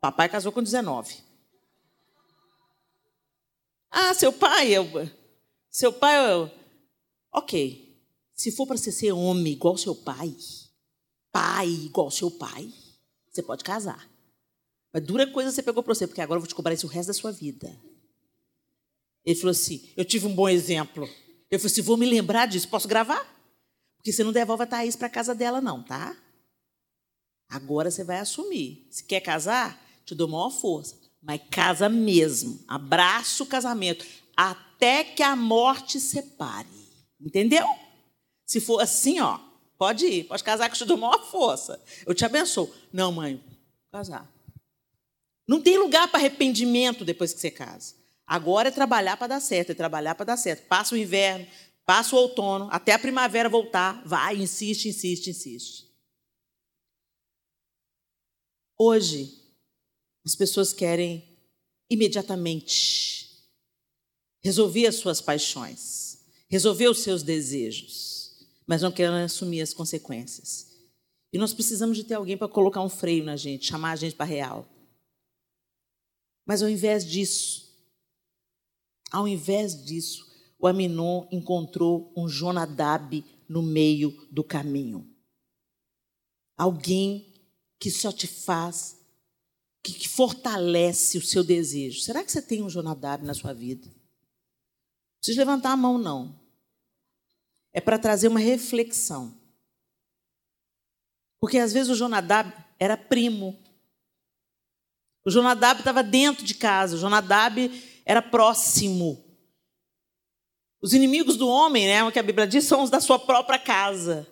Speaker 4: Papai casou com 19. Ah, seu pai, eu, seu pai, eu, ok. Se for para você ser homem igual seu pai, pai igual seu pai, você pode casar. Mas dura coisa você pegou para você, porque agora eu vou te cobrar isso o resto da sua vida. Ele falou assim: eu tive um bom exemplo. Eu falei assim: vou me lembrar disso, posso gravar? Porque você não devolve a Thaís para casa dela, não, tá? Agora você vai assumir. Se quer casar, te dou maior força. Mas casa mesmo. Abraça o casamento. Até que a morte separe. Entendeu? Se for assim, ó, pode ir, pode casar que eu te dou maior força. Eu te abençoo. Não, mãe, casar. Não tem lugar para arrependimento depois que você casa. Agora é trabalhar para dar certo, é trabalhar para dar certo. Passa o inverno, passa o outono, até a primavera voltar, vai, insiste, insiste, insiste. Hoje, as pessoas querem imediatamente resolver as suas paixões, resolver os seus desejos, mas não querem assumir as consequências. E nós precisamos de ter alguém para colocar um freio na gente, chamar a gente para real. Mas ao invés disso, ao invés disso, o Aminon encontrou um Jonadab no meio do caminho. Alguém que só te faz que, que fortalece o seu desejo? Será que você tem um Jonadab na sua vida? Não precisa levantar a mão, não. É para trazer uma reflexão. Porque às vezes o Jonadab era primo. O Jonadab estava dentro de casa, o Jonadab era próximo. Os inimigos do homem, né, o que a Bíblia diz, são os da sua própria casa.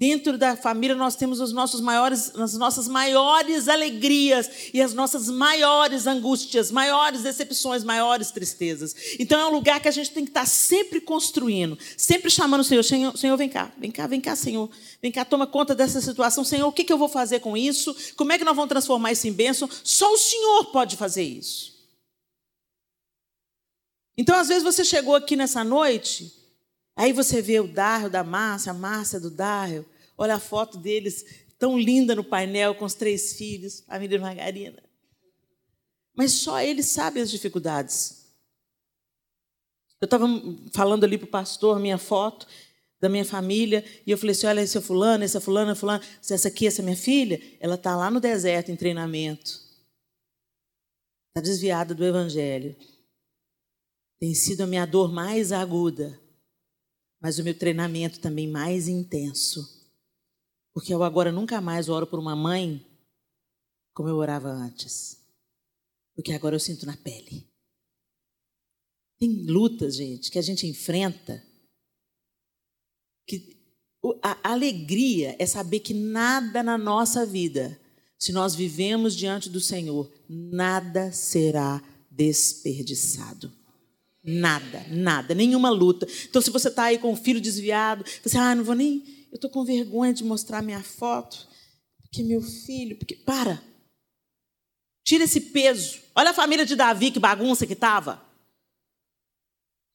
Speaker 4: Dentro da família nós temos os nossos maiores, as nossas maiores alegrias e as nossas maiores angústias, maiores decepções, maiores tristezas. Então é um lugar que a gente tem que estar sempre construindo, sempre chamando o Senhor, Senhor, Senhor vem cá, vem cá, vem cá, Senhor, vem cá, toma conta dessa situação, Senhor, o que, que eu vou fazer com isso? Como é que nós vamos transformar isso em bênção? Só o Senhor pode fazer isso. Então, às vezes você chegou aqui nessa noite Aí você vê o Darro da Márcia, a Márcia do Darro, olha a foto deles tão linda no painel com os três filhos, a menina Margarina. Mas só eles sabem as dificuldades. Eu estava falando ali para o pastor minha foto da minha família, e eu falei assim: olha, esse é fulano, esse é fulano, é fulano, essa aqui, essa é minha filha, ela está lá no deserto em treinamento. Está desviada do evangelho. Tem sido a minha dor mais aguda mas o meu treinamento também mais intenso. Porque eu agora nunca mais oro por uma mãe como eu orava antes. Porque agora eu sinto na pele. Tem lutas, gente, que a gente enfrenta que a alegria é saber que nada na nossa vida, se nós vivemos diante do Senhor, nada será desperdiçado. Nada, nada, nenhuma luta. Então, se você está aí com o filho desviado, você, ah, não vou nem. Eu estou com vergonha de mostrar minha foto, porque meu filho. Porque, para. Tira esse peso. Olha a família de Davi, que bagunça que estava.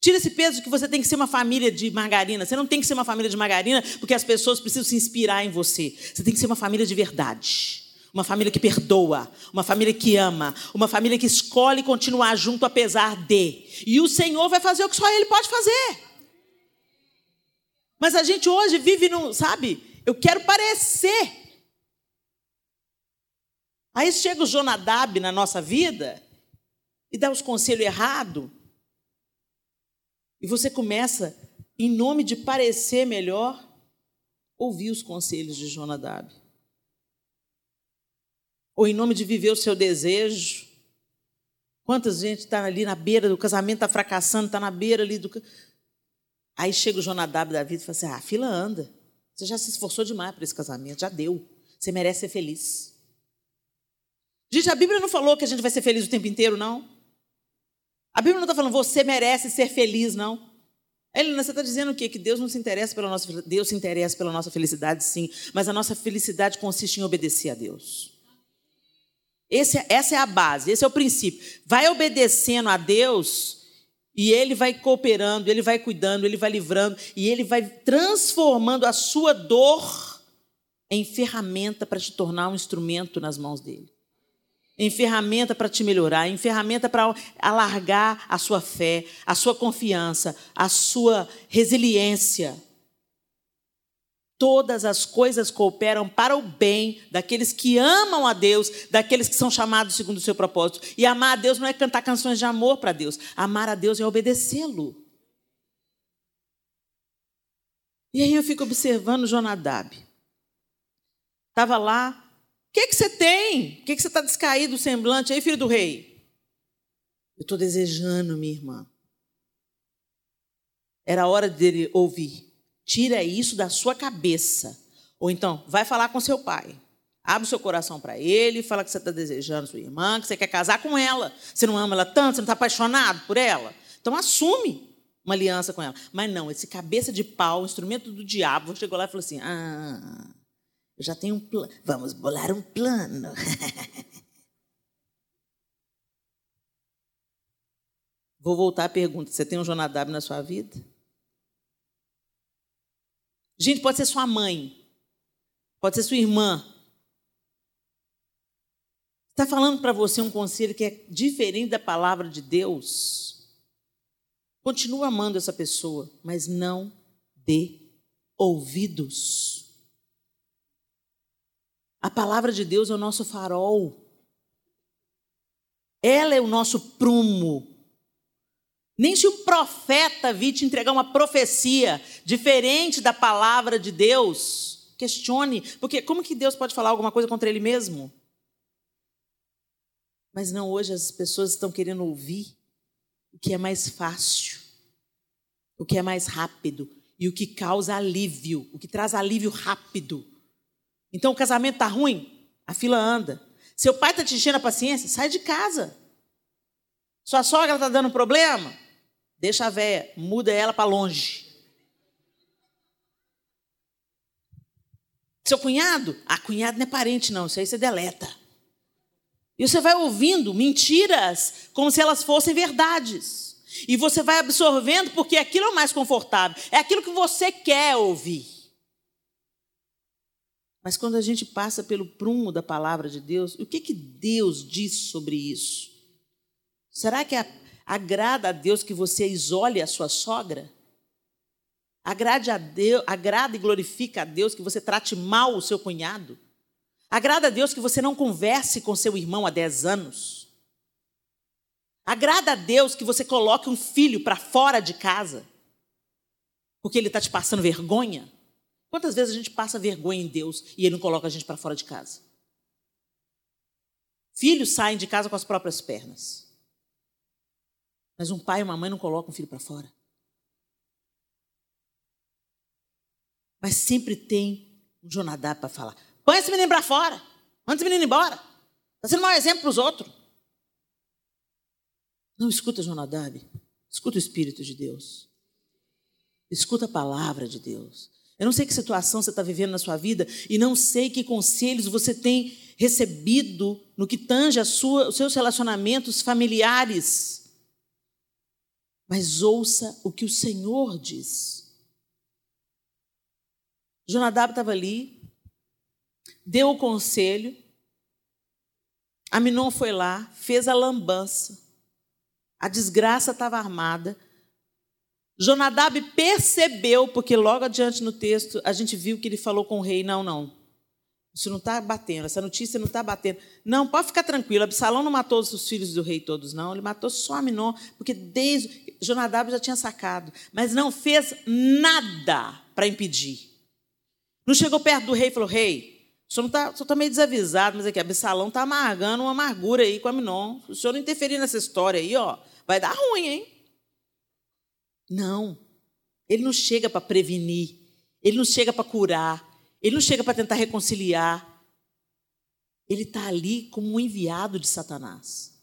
Speaker 4: Tira esse peso que você tem que ser uma família de margarina. Você não tem que ser uma família de margarina porque as pessoas precisam se inspirar em você. Você tem que ser uma família de verdade uma família que perdoa, uma família que ama, uma família que escolhe continuar junto apesar de. E o Senhor vai fazer o que só Ele pode fazer. Mas a gente hoje vive num, sabe? Eu quero parecer. Aí chega o Jonadab na nossa vida e dá os conselhos errados. E você começa, em nome de parecer melhor, ouvir os conselhos de Jonadab ou em nome de viver o seu desejo. Quantas gente está ali na beira do casamento, está fracassando, está na beira ali do. Aí chega o Jonadab da vida e fala assim: ah, a fila anda. Você já se esforçou demais para esse casamento, já deu. Você merece ser feliz. Gente, a Bíblia não falou que a gente vai ser feliz o tempo inteiro, não. A Bíblia não está falando você merece ser feliz, não. Helena, você está dizendo o quê? Que Deus não se interessa pela nossa Deus se interessa pela nossa felicidade, sim. Mas a nossa felicidade consiste em obedecer a Deus. Esse, essa é a base, esse é o princípio. Vai obedecendo a Deus e Ele vai cooperando, Ele vai cuidando, Ele vai livrando e Ele vai transformando a sua dor em ferramenta para te tornar um instrumento nas mãos dele. Em ferramenta para te melhorar, em ferramenta para alargar a sua fé, a sua confiança, a sua resiliência. Todas as coisas cooperam para o bem daqueles que amam a Deus, daqueles que são chamados segundo o seu propósito. E amar a Deus não é cantar canções de amor para Deus. Amar a Deus é obedecê-lo. E aí eu fico observando Jonadab. Estava lá. O que, que você tem? O que, que você está descaído semblante aí, filho do rei? Eu estou desejando, minha irmã. Era hora dele ouvir. Tira isso da sua cabeça. Ou então, vai falar com seu pai. Abre o seu coração para ele, fala que você está desejando sua irmã, que você quer casar com ela. Você não ama ela tanto, você não está apaixonado por ela. Então assume uma aliança com ela. Mas não, esse cabeça de pau, instrumento do diabo, chegou lá e falou assim: Ah, eu já tenho um plano. Vamos bolar um plano. Vou voltar à pergunta: você tem um Jonadab na sua vida? Gente, pode ser sua mãe, pode ser sua irmã. Está falando para você um conselho que é diferente da palavra de Deus. Continua amando essa pessoa, mas não dê ouvidos. A palavra de Deus é o nosso farol. Ela é o nosso prumo. Nem se um profeta vir te entregar uma profecia diferente da palavra de Deus, questione, porque como que Deus pode falar alguma coisa contra ele mesmo? Mas não, hoje as pessoas estão querendo ouvir o que é mais fácil, o que é mais rápido e o que causa alívio, o que traz alívio rápido. Então o casamento está ruim, a fila anda. Seu pai está te enchendo a paciência, sai de casa. Sua sogra está dando problema, deixa a véia, muda ela para longe. Seu cunhado? Ah, cunhado não é parente, não, isso aí você deleta. E você vai ouvindo mentiras como se elas fossem verdades. E você vai absorvendo porque aquilo é o mais confortável, é aquilo que você quer ouvir. Mas quando a gente passa pelo prumo da palavra de Deus, o que, que Deus diz sobre isso? Será que agrada a Deus que você isole a sua sogra? Agrade a Deus, agrada e glorifica a Deus que você trate mal o seu cunhado? Agrada a Deus que você não converse com seu irmão há 10 anos. Agrada a Deus que você coloque um filho para fora de casa, porque ele está te passando vergonha. Quantas vezes a gente passa vergonha em Deus e ele não coloca a gente para fora de casa? Filhos saem de casa com as próprias pernas. Mas um pai e uma mãe não colocam um filho para fora. Mas sempre tem um Jonadab para falar. Põe esse menino para fora. Manda esse menino embora. Está sendo um mau exemplo para os outros. Não escuta Jonadab. Escuta o Espírito de Deus. Escuta a palavra de Deus. Eu não sei que situação você está vivendo na sua vida e não sei que conselhos você tem recebido no que tange a sua, os seus relacionamentos familiares. Mas ouça o que o Senhor diz. Jonadab estava ali, deu o conselho. Aminon foi lá, fez a lambança. A desgraça estava armada. Jonadab percebeu, porque logo adiante no texto a gente viu que ele falou com o rei: não, não, isso não está batendo, essa notícia não está batendo. Não, pode ficar tranquilo, Absalão não matou os filhos do rei todos, não, ele matou só Aminon, porque desde. Jonadab já tinha sacado, mas não fez nada para impedir. Não chegou perto do rei e falou: rei, o senhor está tá meio desavisado, mas aqui, Absalão está amargando uma amargura aí com a Minon. Se o senhor não interferir nessa história aí, ó, vai dar ruim, hein? Não. Ele não chega para prevenir. Ele não chega para curar. Ele não chega para tentar reconciliar. Ele está ali como um enviado de Satanás.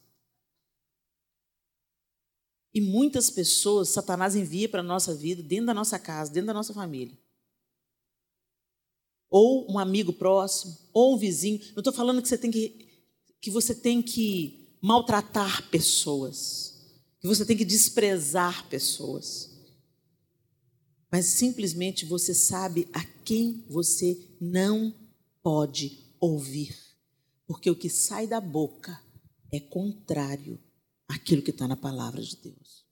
Speaker 4: E muitas pessoas Satanás envia para a nossa vida, dentro da nossa casa, dentro da nossa família ou um amigo próximo, ou um vizinho. Não estou falando que você tem que, que você tem que maltratar pessoas, que você tem que desprezar pessoas. Mas simplesmente você sabe a quem você não pode ouvir, porque o que sai da boca é contrário àquilo que está na palavra de Deus.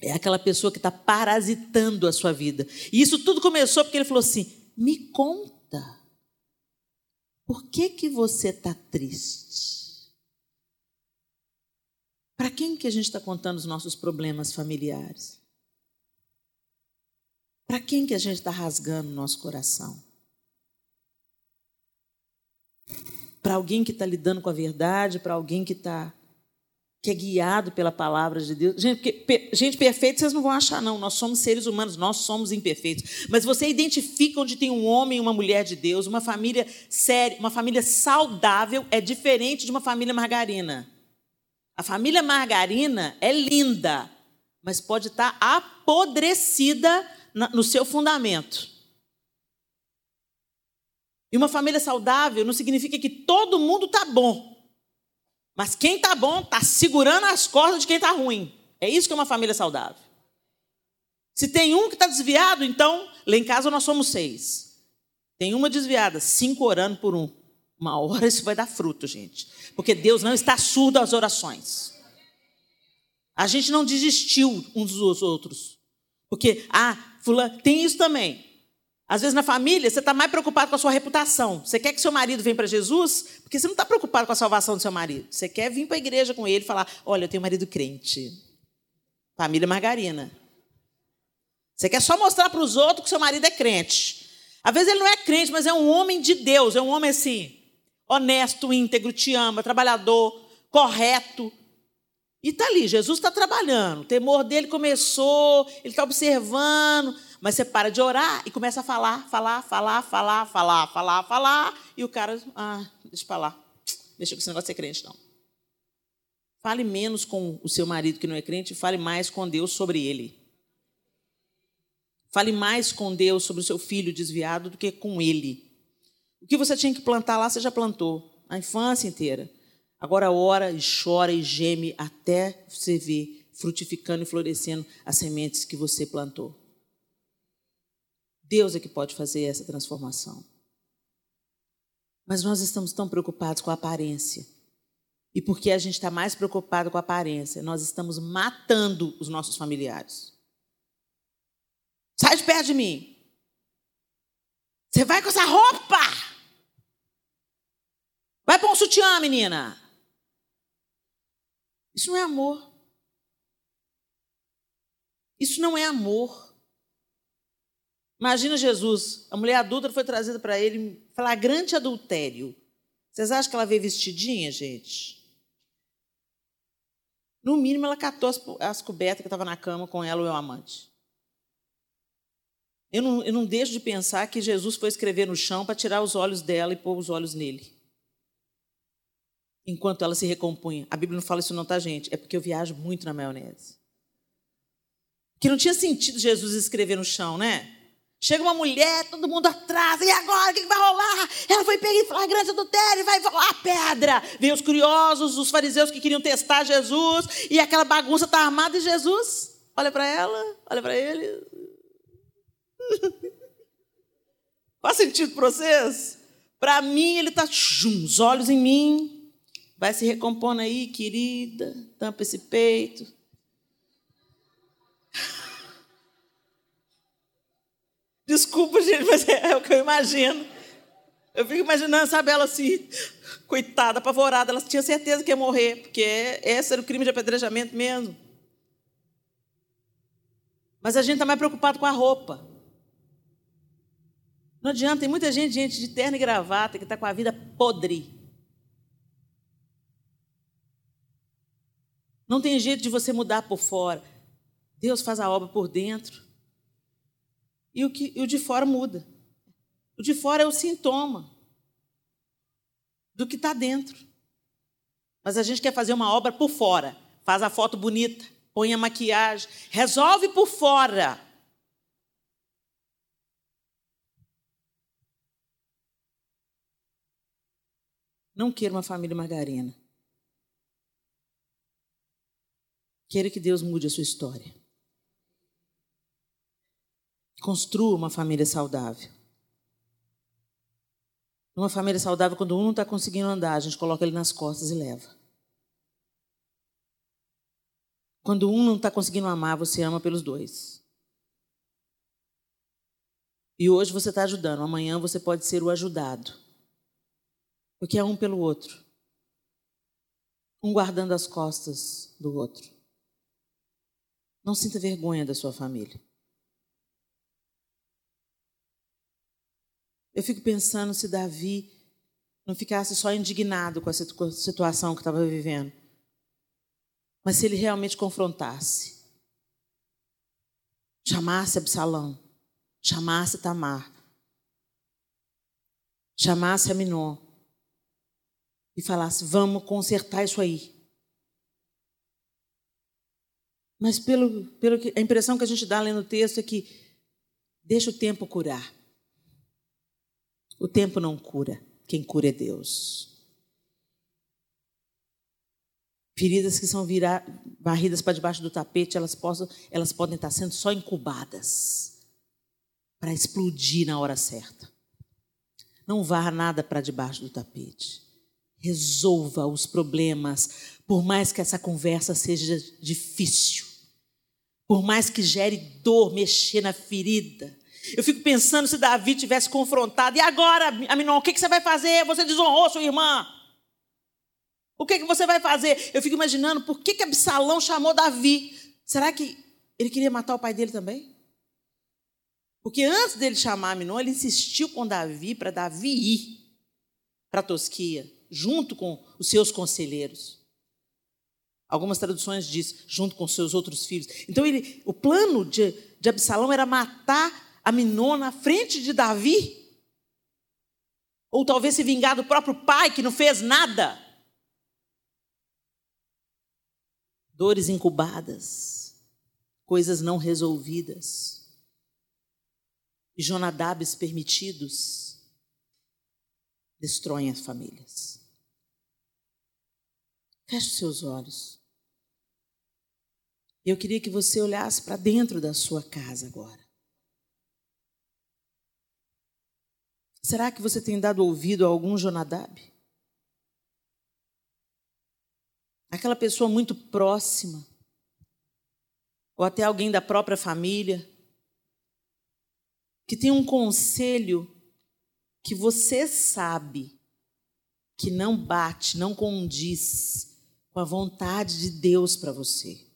Speaker 4: É aquela pessoa que está parasitando a sua vida. E isso tudo começou porque ele falou assim: me conta, por que, que você está triste? Para quem que a gente está contando os nossos problemas familiares? Para quem que a gente está rasgando o nosso coração? Para alguém que está lidando com a verdade, para alguém que está que é guiado pela palavra de Deus. Gente, porque, gente perfeita vocês não vão achar, não. Nós somos seres humanos, nós somos imperfeitos. Mas você identifica onde tem um homem e uma mulher de Deus, uma família séria, uma família saudável é diferente de uma família margarina. A família margarina é linda, mas pode estar apodrecida no seu fundamento. E uma família saudável não significa que todo mundo está bom. Mas quem está bom está segurando as cordas de quem está ruim. É isso que é uma família saudável. Se tem um que está desviado, então, lá em casa nós somos seis. Tem uma desviada, cinco orando por um. Uma hora isso vai dar fruto, gente. Porque Deus não está surdo às orações. A gente não desistiu uns dos outros. Porque, ah, fulano, tem isso também. Às vezes na família você está mais preocupado com a sua reputação. Você quer que seu marido venha para Jesus, porque você não está preocupado com a salvação do seu marido. Você quer vir para a igreja com ele e falar: Olha, eu tenho um marido crente. Família Margarina. Você quer só mostrar para os outros que seu marido é crente. Às vezes ele não é crente, mas é um homem de Deus, é um homem assim, honesto, íntegro, te ama, trabalhador, correto. E está ali, Jesus está trabalhando, o temor dele começou, ele está observando, mas você para de orar e começa a falar, falar, falar, falar, falar, falar, falar, e o cara, ah, deixa para lá, deixa com esse negócio de ser crente, não. Fale menos com o seu marido que não é crente, fale mais com Deus sobre ele. Fale mais com Deus sobre o seu filho desviado do que com ele. O que você tinha que plantar lá, você já plantou, a infância inteira. Agora ora e chora e geme até você ver frutificando e florescendo as sementes que você plantou. Deus é que pode fazer essa transformação. Mas nós estamos tão preocupados com a aparência. E porque a gente está mais preocupado com a aparência, nós estamos matando os nossos familiares. Sai de perto de mim. Você vai com essa roupa. Vai pôr um sutiã, menina. Isso não é amor. Isso não é amor. Imagina Jesus, a mulher adulta foi trazida para ele flagrante adultério. Vocês acham que ela veio vestidinha, gente? No mínimo, ela catou as, as cobertas que estavam na cama com ela o amante. Eu não, eu não deixo de pensar que Jesus foi escrever no chão para tirar os olhos dela e pôr os olhos nele. Enquanto ela se recompunha. A Bíblia não fala isso não, tá, gente? É porque eu viajo muito na maionese. Que não tinha sentido Jesus escrever no chão, né? Chega uma mulher, todo mundo atrás, e agora o que vai rolar? Ela foi pega em flagrante adultério, vai rolar pedra. Vem os curiosos, os fariseus que queriam testar Jesus, e aquela bagunça está armada, e Jesus olha para ela, olha para ele. Faz sentido para vocês? Para mim, ele está os olhos em mim, vai se recompondo aí, querida, tampa esse peito. Desculpa, gente, mas é, é o que eu imagino. Eu fico imaginando, sabe, ela assim, coitada, apavorada, ela tinha certeza que ia morrer, porque esse era o crime de apedrejamento mesmo. Mas a gente está mais preocupado com a roupa. Não adianta, tem muita gente, gente de terno e gravata, que está com a vida podre. Não tem jeito de você mudar por fora. Deus faz a obra por dentro e o, que, e o de fora muda. O de fora é o sintoma do que está dentro. Mas a gente quer fazer uma obra por fora. Faz a foto bonita, põe a maquiagem, resolve por fora. Não queira uma família margarina. Queira que Deus mude a sua história. Construa uma família saudável. Uma família saudável, quando um não está conseguindo andar, a gente coloca ele nas costas e leva. Quando um não está conseguindo amar, você ama pelos dois. E hoje você está ajudando, amanhã você pode ser o ajudado. Porque é um pelo outro. Um guardando as costas do outro. Não sinta vergonha da sua família. Eu fico pensando se Davi não ficasse só indignado com a situação que estava vivendo, mas se ele realmente confrontasse, chamasse Absalão, chamasse Tamar, chamasse Aminon e falasse: vamos consertar isso aí. Mas pelo, pelo que, a impressão que a gente dá lendo o texto é que deixa o tempo curar. O tempo não cura, quem cura é Deus. Feridas que são virar, varridas para debaixo do tapete, elas, possam, elas podem estar sendo só incubadas para explodir na hora certa. Não varra nada para debaixo do tapete. Resolva os problemas, por mais que essa conversa seja difícil, por mais que gere dor, mexer na ferida Eu fico pensando se Davi tivesse confrontado. E agora, Aminon, o que, você vai fazer? Você desonrou sua irmã. O que, que você vai fazer? Eu fico imaginando por que, que Absalão chamou Davi. Será que ele queria matar o pai dele também? Porque antes dele chamar Aminon, ele insistiu com Davi para Davi ir para Tosquia, junto com os seus conselheiros. Algumas traduções diz junto com seus outros filhos. Então ele, o plano de, de Absalão era matar Aminon na frente de Davi. Ou talvez se vingar do próprio pai que não fez nada. Dores incubadas, coisas não resolvidas, e Jonadabes permitidos destroem as famílias. Feche seus olhos. Eu queria que você olhasse para dentro da sua casa agora. Será que você tem dado ouvido a algum Jonadab? Aquela pessoa muito próxima, ou até alguém da própria família, que tem um conselho que você sabe que não bate, não condiz com a vontade de Deus para você.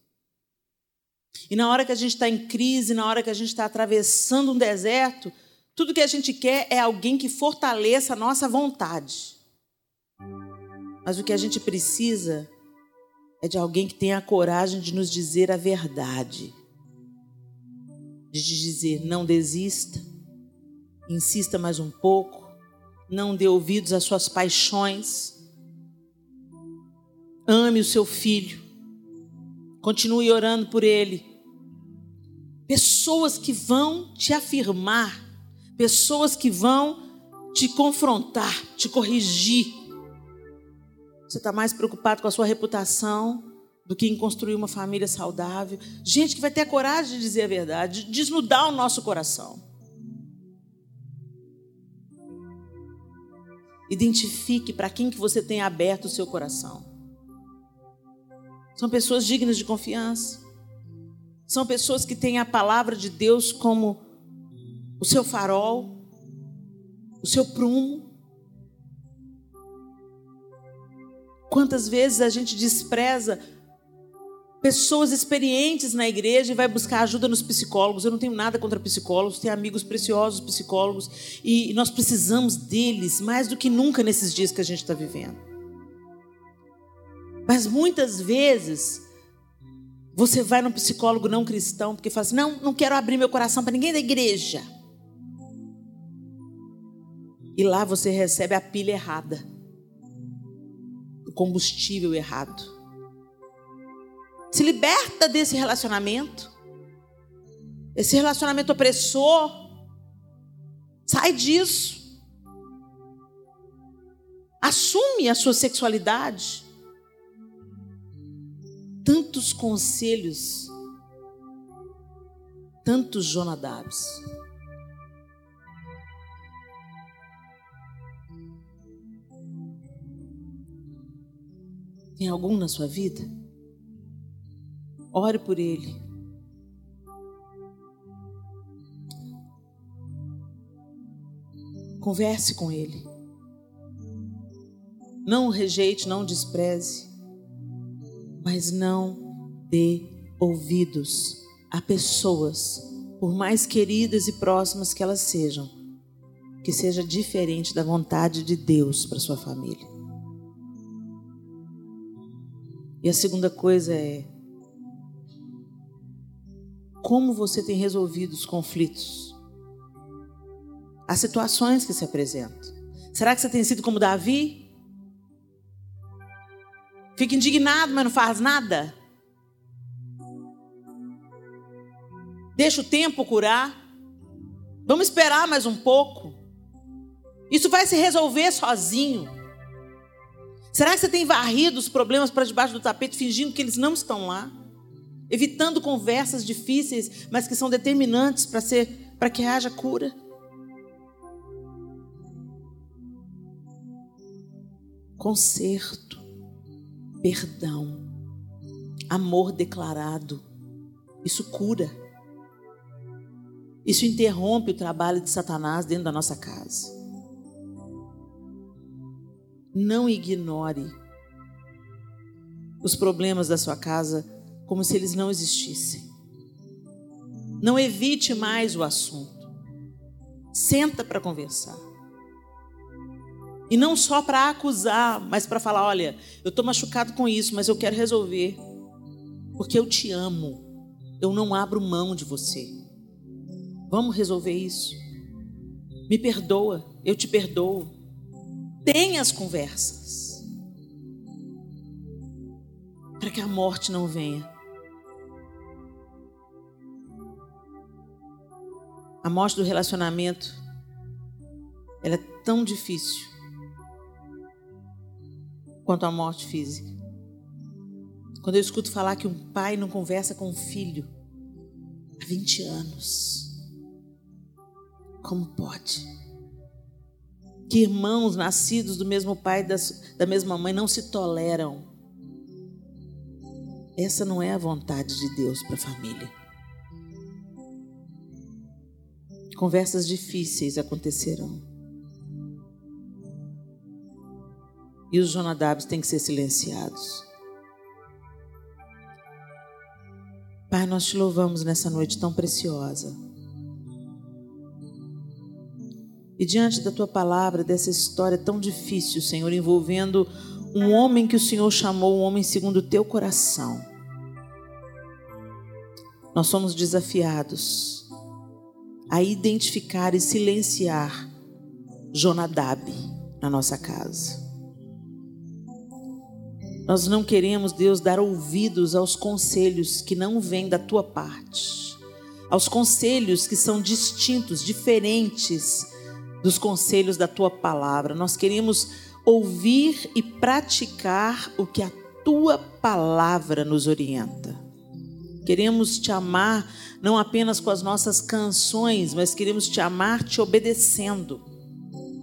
Speaker 4: E na hora que a gente está em crise, na hora que a gente está atravessando um deserto, tudo que a gente quer é alguém que fortaleça a nossa vontade. Mas o que a gente precisa é de alguém que tenha a coragem de nos dizer a verdade. De dizer, não desista, insista mais um pouco, não dê ouvidos às suas paixões, ame o seu filho, continue orando por ele. Pessoas que vão te afirmar, pessoas que vão te confrontar, te corrigir você está mais preocupado com a sua reputação do que em construir uma família saudável. Gente que vai ter a coragem de dizer a verdade, de desnudar o nosso coração. Identifique para quem que você tem aberto o seu coração. São pessoas dignas de confiança. São pessoas que têm a palavra de Deus como o seu farol, o seu prumo. Quantas vezes a gente despreza pessoas experientes na igreja e vai buscar ajuda nos psicólogos. Eu não tenho nada contra psicólogos, tenho amigos preciosos psicólogos e nós precisamos deles mais do que nunca nesses dias que a gente está vivendo. Mas muitas vezes você vai num psicólogo não cristão porque fala assim: não, não quero abrir meu coração para ninguém da igreja. E lá você recebe a pilha errada o combustível errado. Se liberta desse relacionamento, esse relacionamento opressor. Sai disso. Assume a sua sexualidade. Tantos conselhos, tantos Jonadabs. Tem algum na sua vida? Ore por ele. Converse com ele. Não o rejeite, não o despreze, mas não dê ouvidos a pessoas, por mais queridas e próximas que elas sejam, que seja diferente da vontade de Deus para sua família. E a segunda coisa é como você tem resolvido os conflitos, as situações que se apresentam. Será que você tem sido como Davi? Fica indignado, mas não faz nada? Deixa o tempo curar. Vamos esperar mais um pouco. Isso vai se resolver sozinho. Será que você tem varrido os problemas para debaixo do tapete, fingindo que eles não estão lá? Evitando conversas difíceis, mas que são determinantes para ser para que haja cura? Conserto, perdão, amor declarado, isso cura. Isso interrompe o trabalho de Satanás dentro da nossa casa. Não ignore os problemas da sua casa como se eles não existissem. Não evite mais o assunto. Senta para conversar. E não só para acusar, mas para falar: olha, eu estou machucado com isso, mas eu quero resolver. Porque eu te amo. Eu não abro mão de você. Vamos resolver isso. Me perdoa, eu te perdoo. Tenha as conversas. Para que a morte não venha. A morte do relacionamento ela é tão difícil quanto a morte física. Quando eu escuto falar que um pai não conversa com um filho há 20 anos, como pode? Que irmãos nascidos do mesmo pai, das, da mesma mãe, não se toleram. Essa não é a vontade de Deus para a família. Conversas difíceis acontecerão. E os Jonadabs têm que ser silenciados. Pai, nós te louvamos nessa noite tão preciosa. E diante da tua palavra, dessa história tão difícil, Senhor, envolvendo um homem que o Senhor chamou um homem segundo o teu coração, nós somos desafiados a identificar e silenciar Jonadab na nossa casa. Nós não queremos, Deus, dar ouvidos aos conselhos que não vêm da tua parte, aos conselhos que são distintos, diferentes dos conselhos da tua palavra. Nós queremos ouvir e praticar o que a tua palavra nos orienta. Queremos te amar não apenas com as nossas canções, mas queremos te amar te obedecendo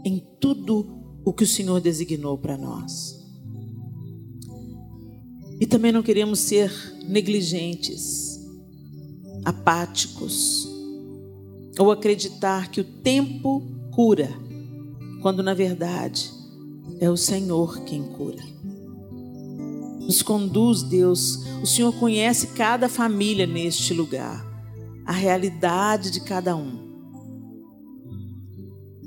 Speaker 4: em tudo o que o Senhor designou para nós. E também não queremos ser negligentes, apáticos, ou acreditar que o tempo cura, quando na verdade é o Senhor quem cura. Nos conduz, Deus. O Senhor conhece cada família neste lugar, a realidade de cada um.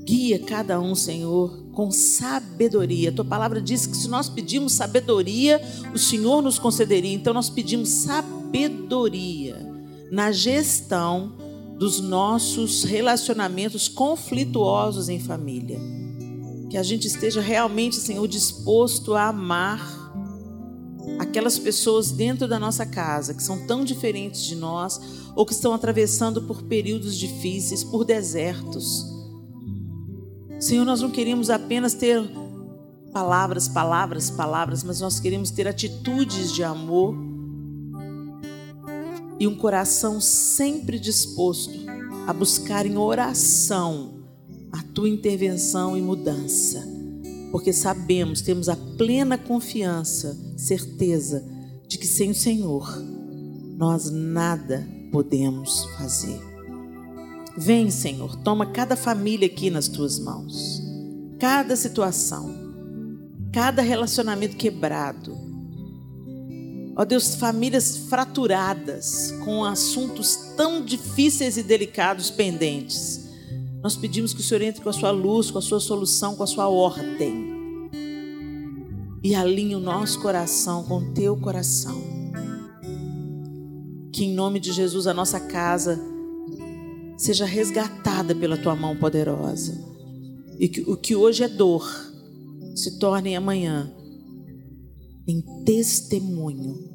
Speaker 4: Guia cada um, Senhor, com sabedoria. A tua palavra diz que se nós pedimos sabedoria, o Senhor nos concederia. Então nós pedimos sabedoria na gestão dos nossos relacionamentos conflituosos em família. Que a gente esteja realmente, Senhor, disposto a amar aquelas pessoas dentro da nossa casa que são tão diferentes de nós ou que estão atravessando por períodos difíceis, por desertos Senhor, nós não queremos apenas ter palavras, palavras, palavras, mas nós queremos ter atitudes de amor e um coração sempre disposto a buscar em oração a tua intervenção e mudança. Porque sabemos, temos a plena confiança, certeza de que sem o Senhor nós nada podemos fazer. Vem, Senhor, toma cada família aqui nas tuas mãos, cada situação, cada relacionamento quebrado. Ó Deus, famílias fraturadas com assuntos tão difíceis e delicados pendentes. Nós pedimos que o Senhor entre com a sua luz, com a sua solução, com a sua ordem. E alinhe o nosso coração com o teu coração. Que em nome de Jesus a nossa casa seja resgatada pela tua mão poderosa. E que o que hoje é dor se torne amanhã em testemunho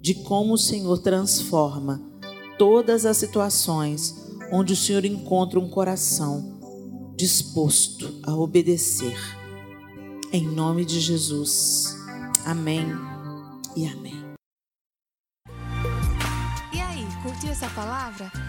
Speaker 4: de como o Senhor transforma todas as situações onde o Senhor encontra um coração disposto a obedecer. Em nome de Jesus. Amém e amém.
Speaker 1: Curtiu essa palavra?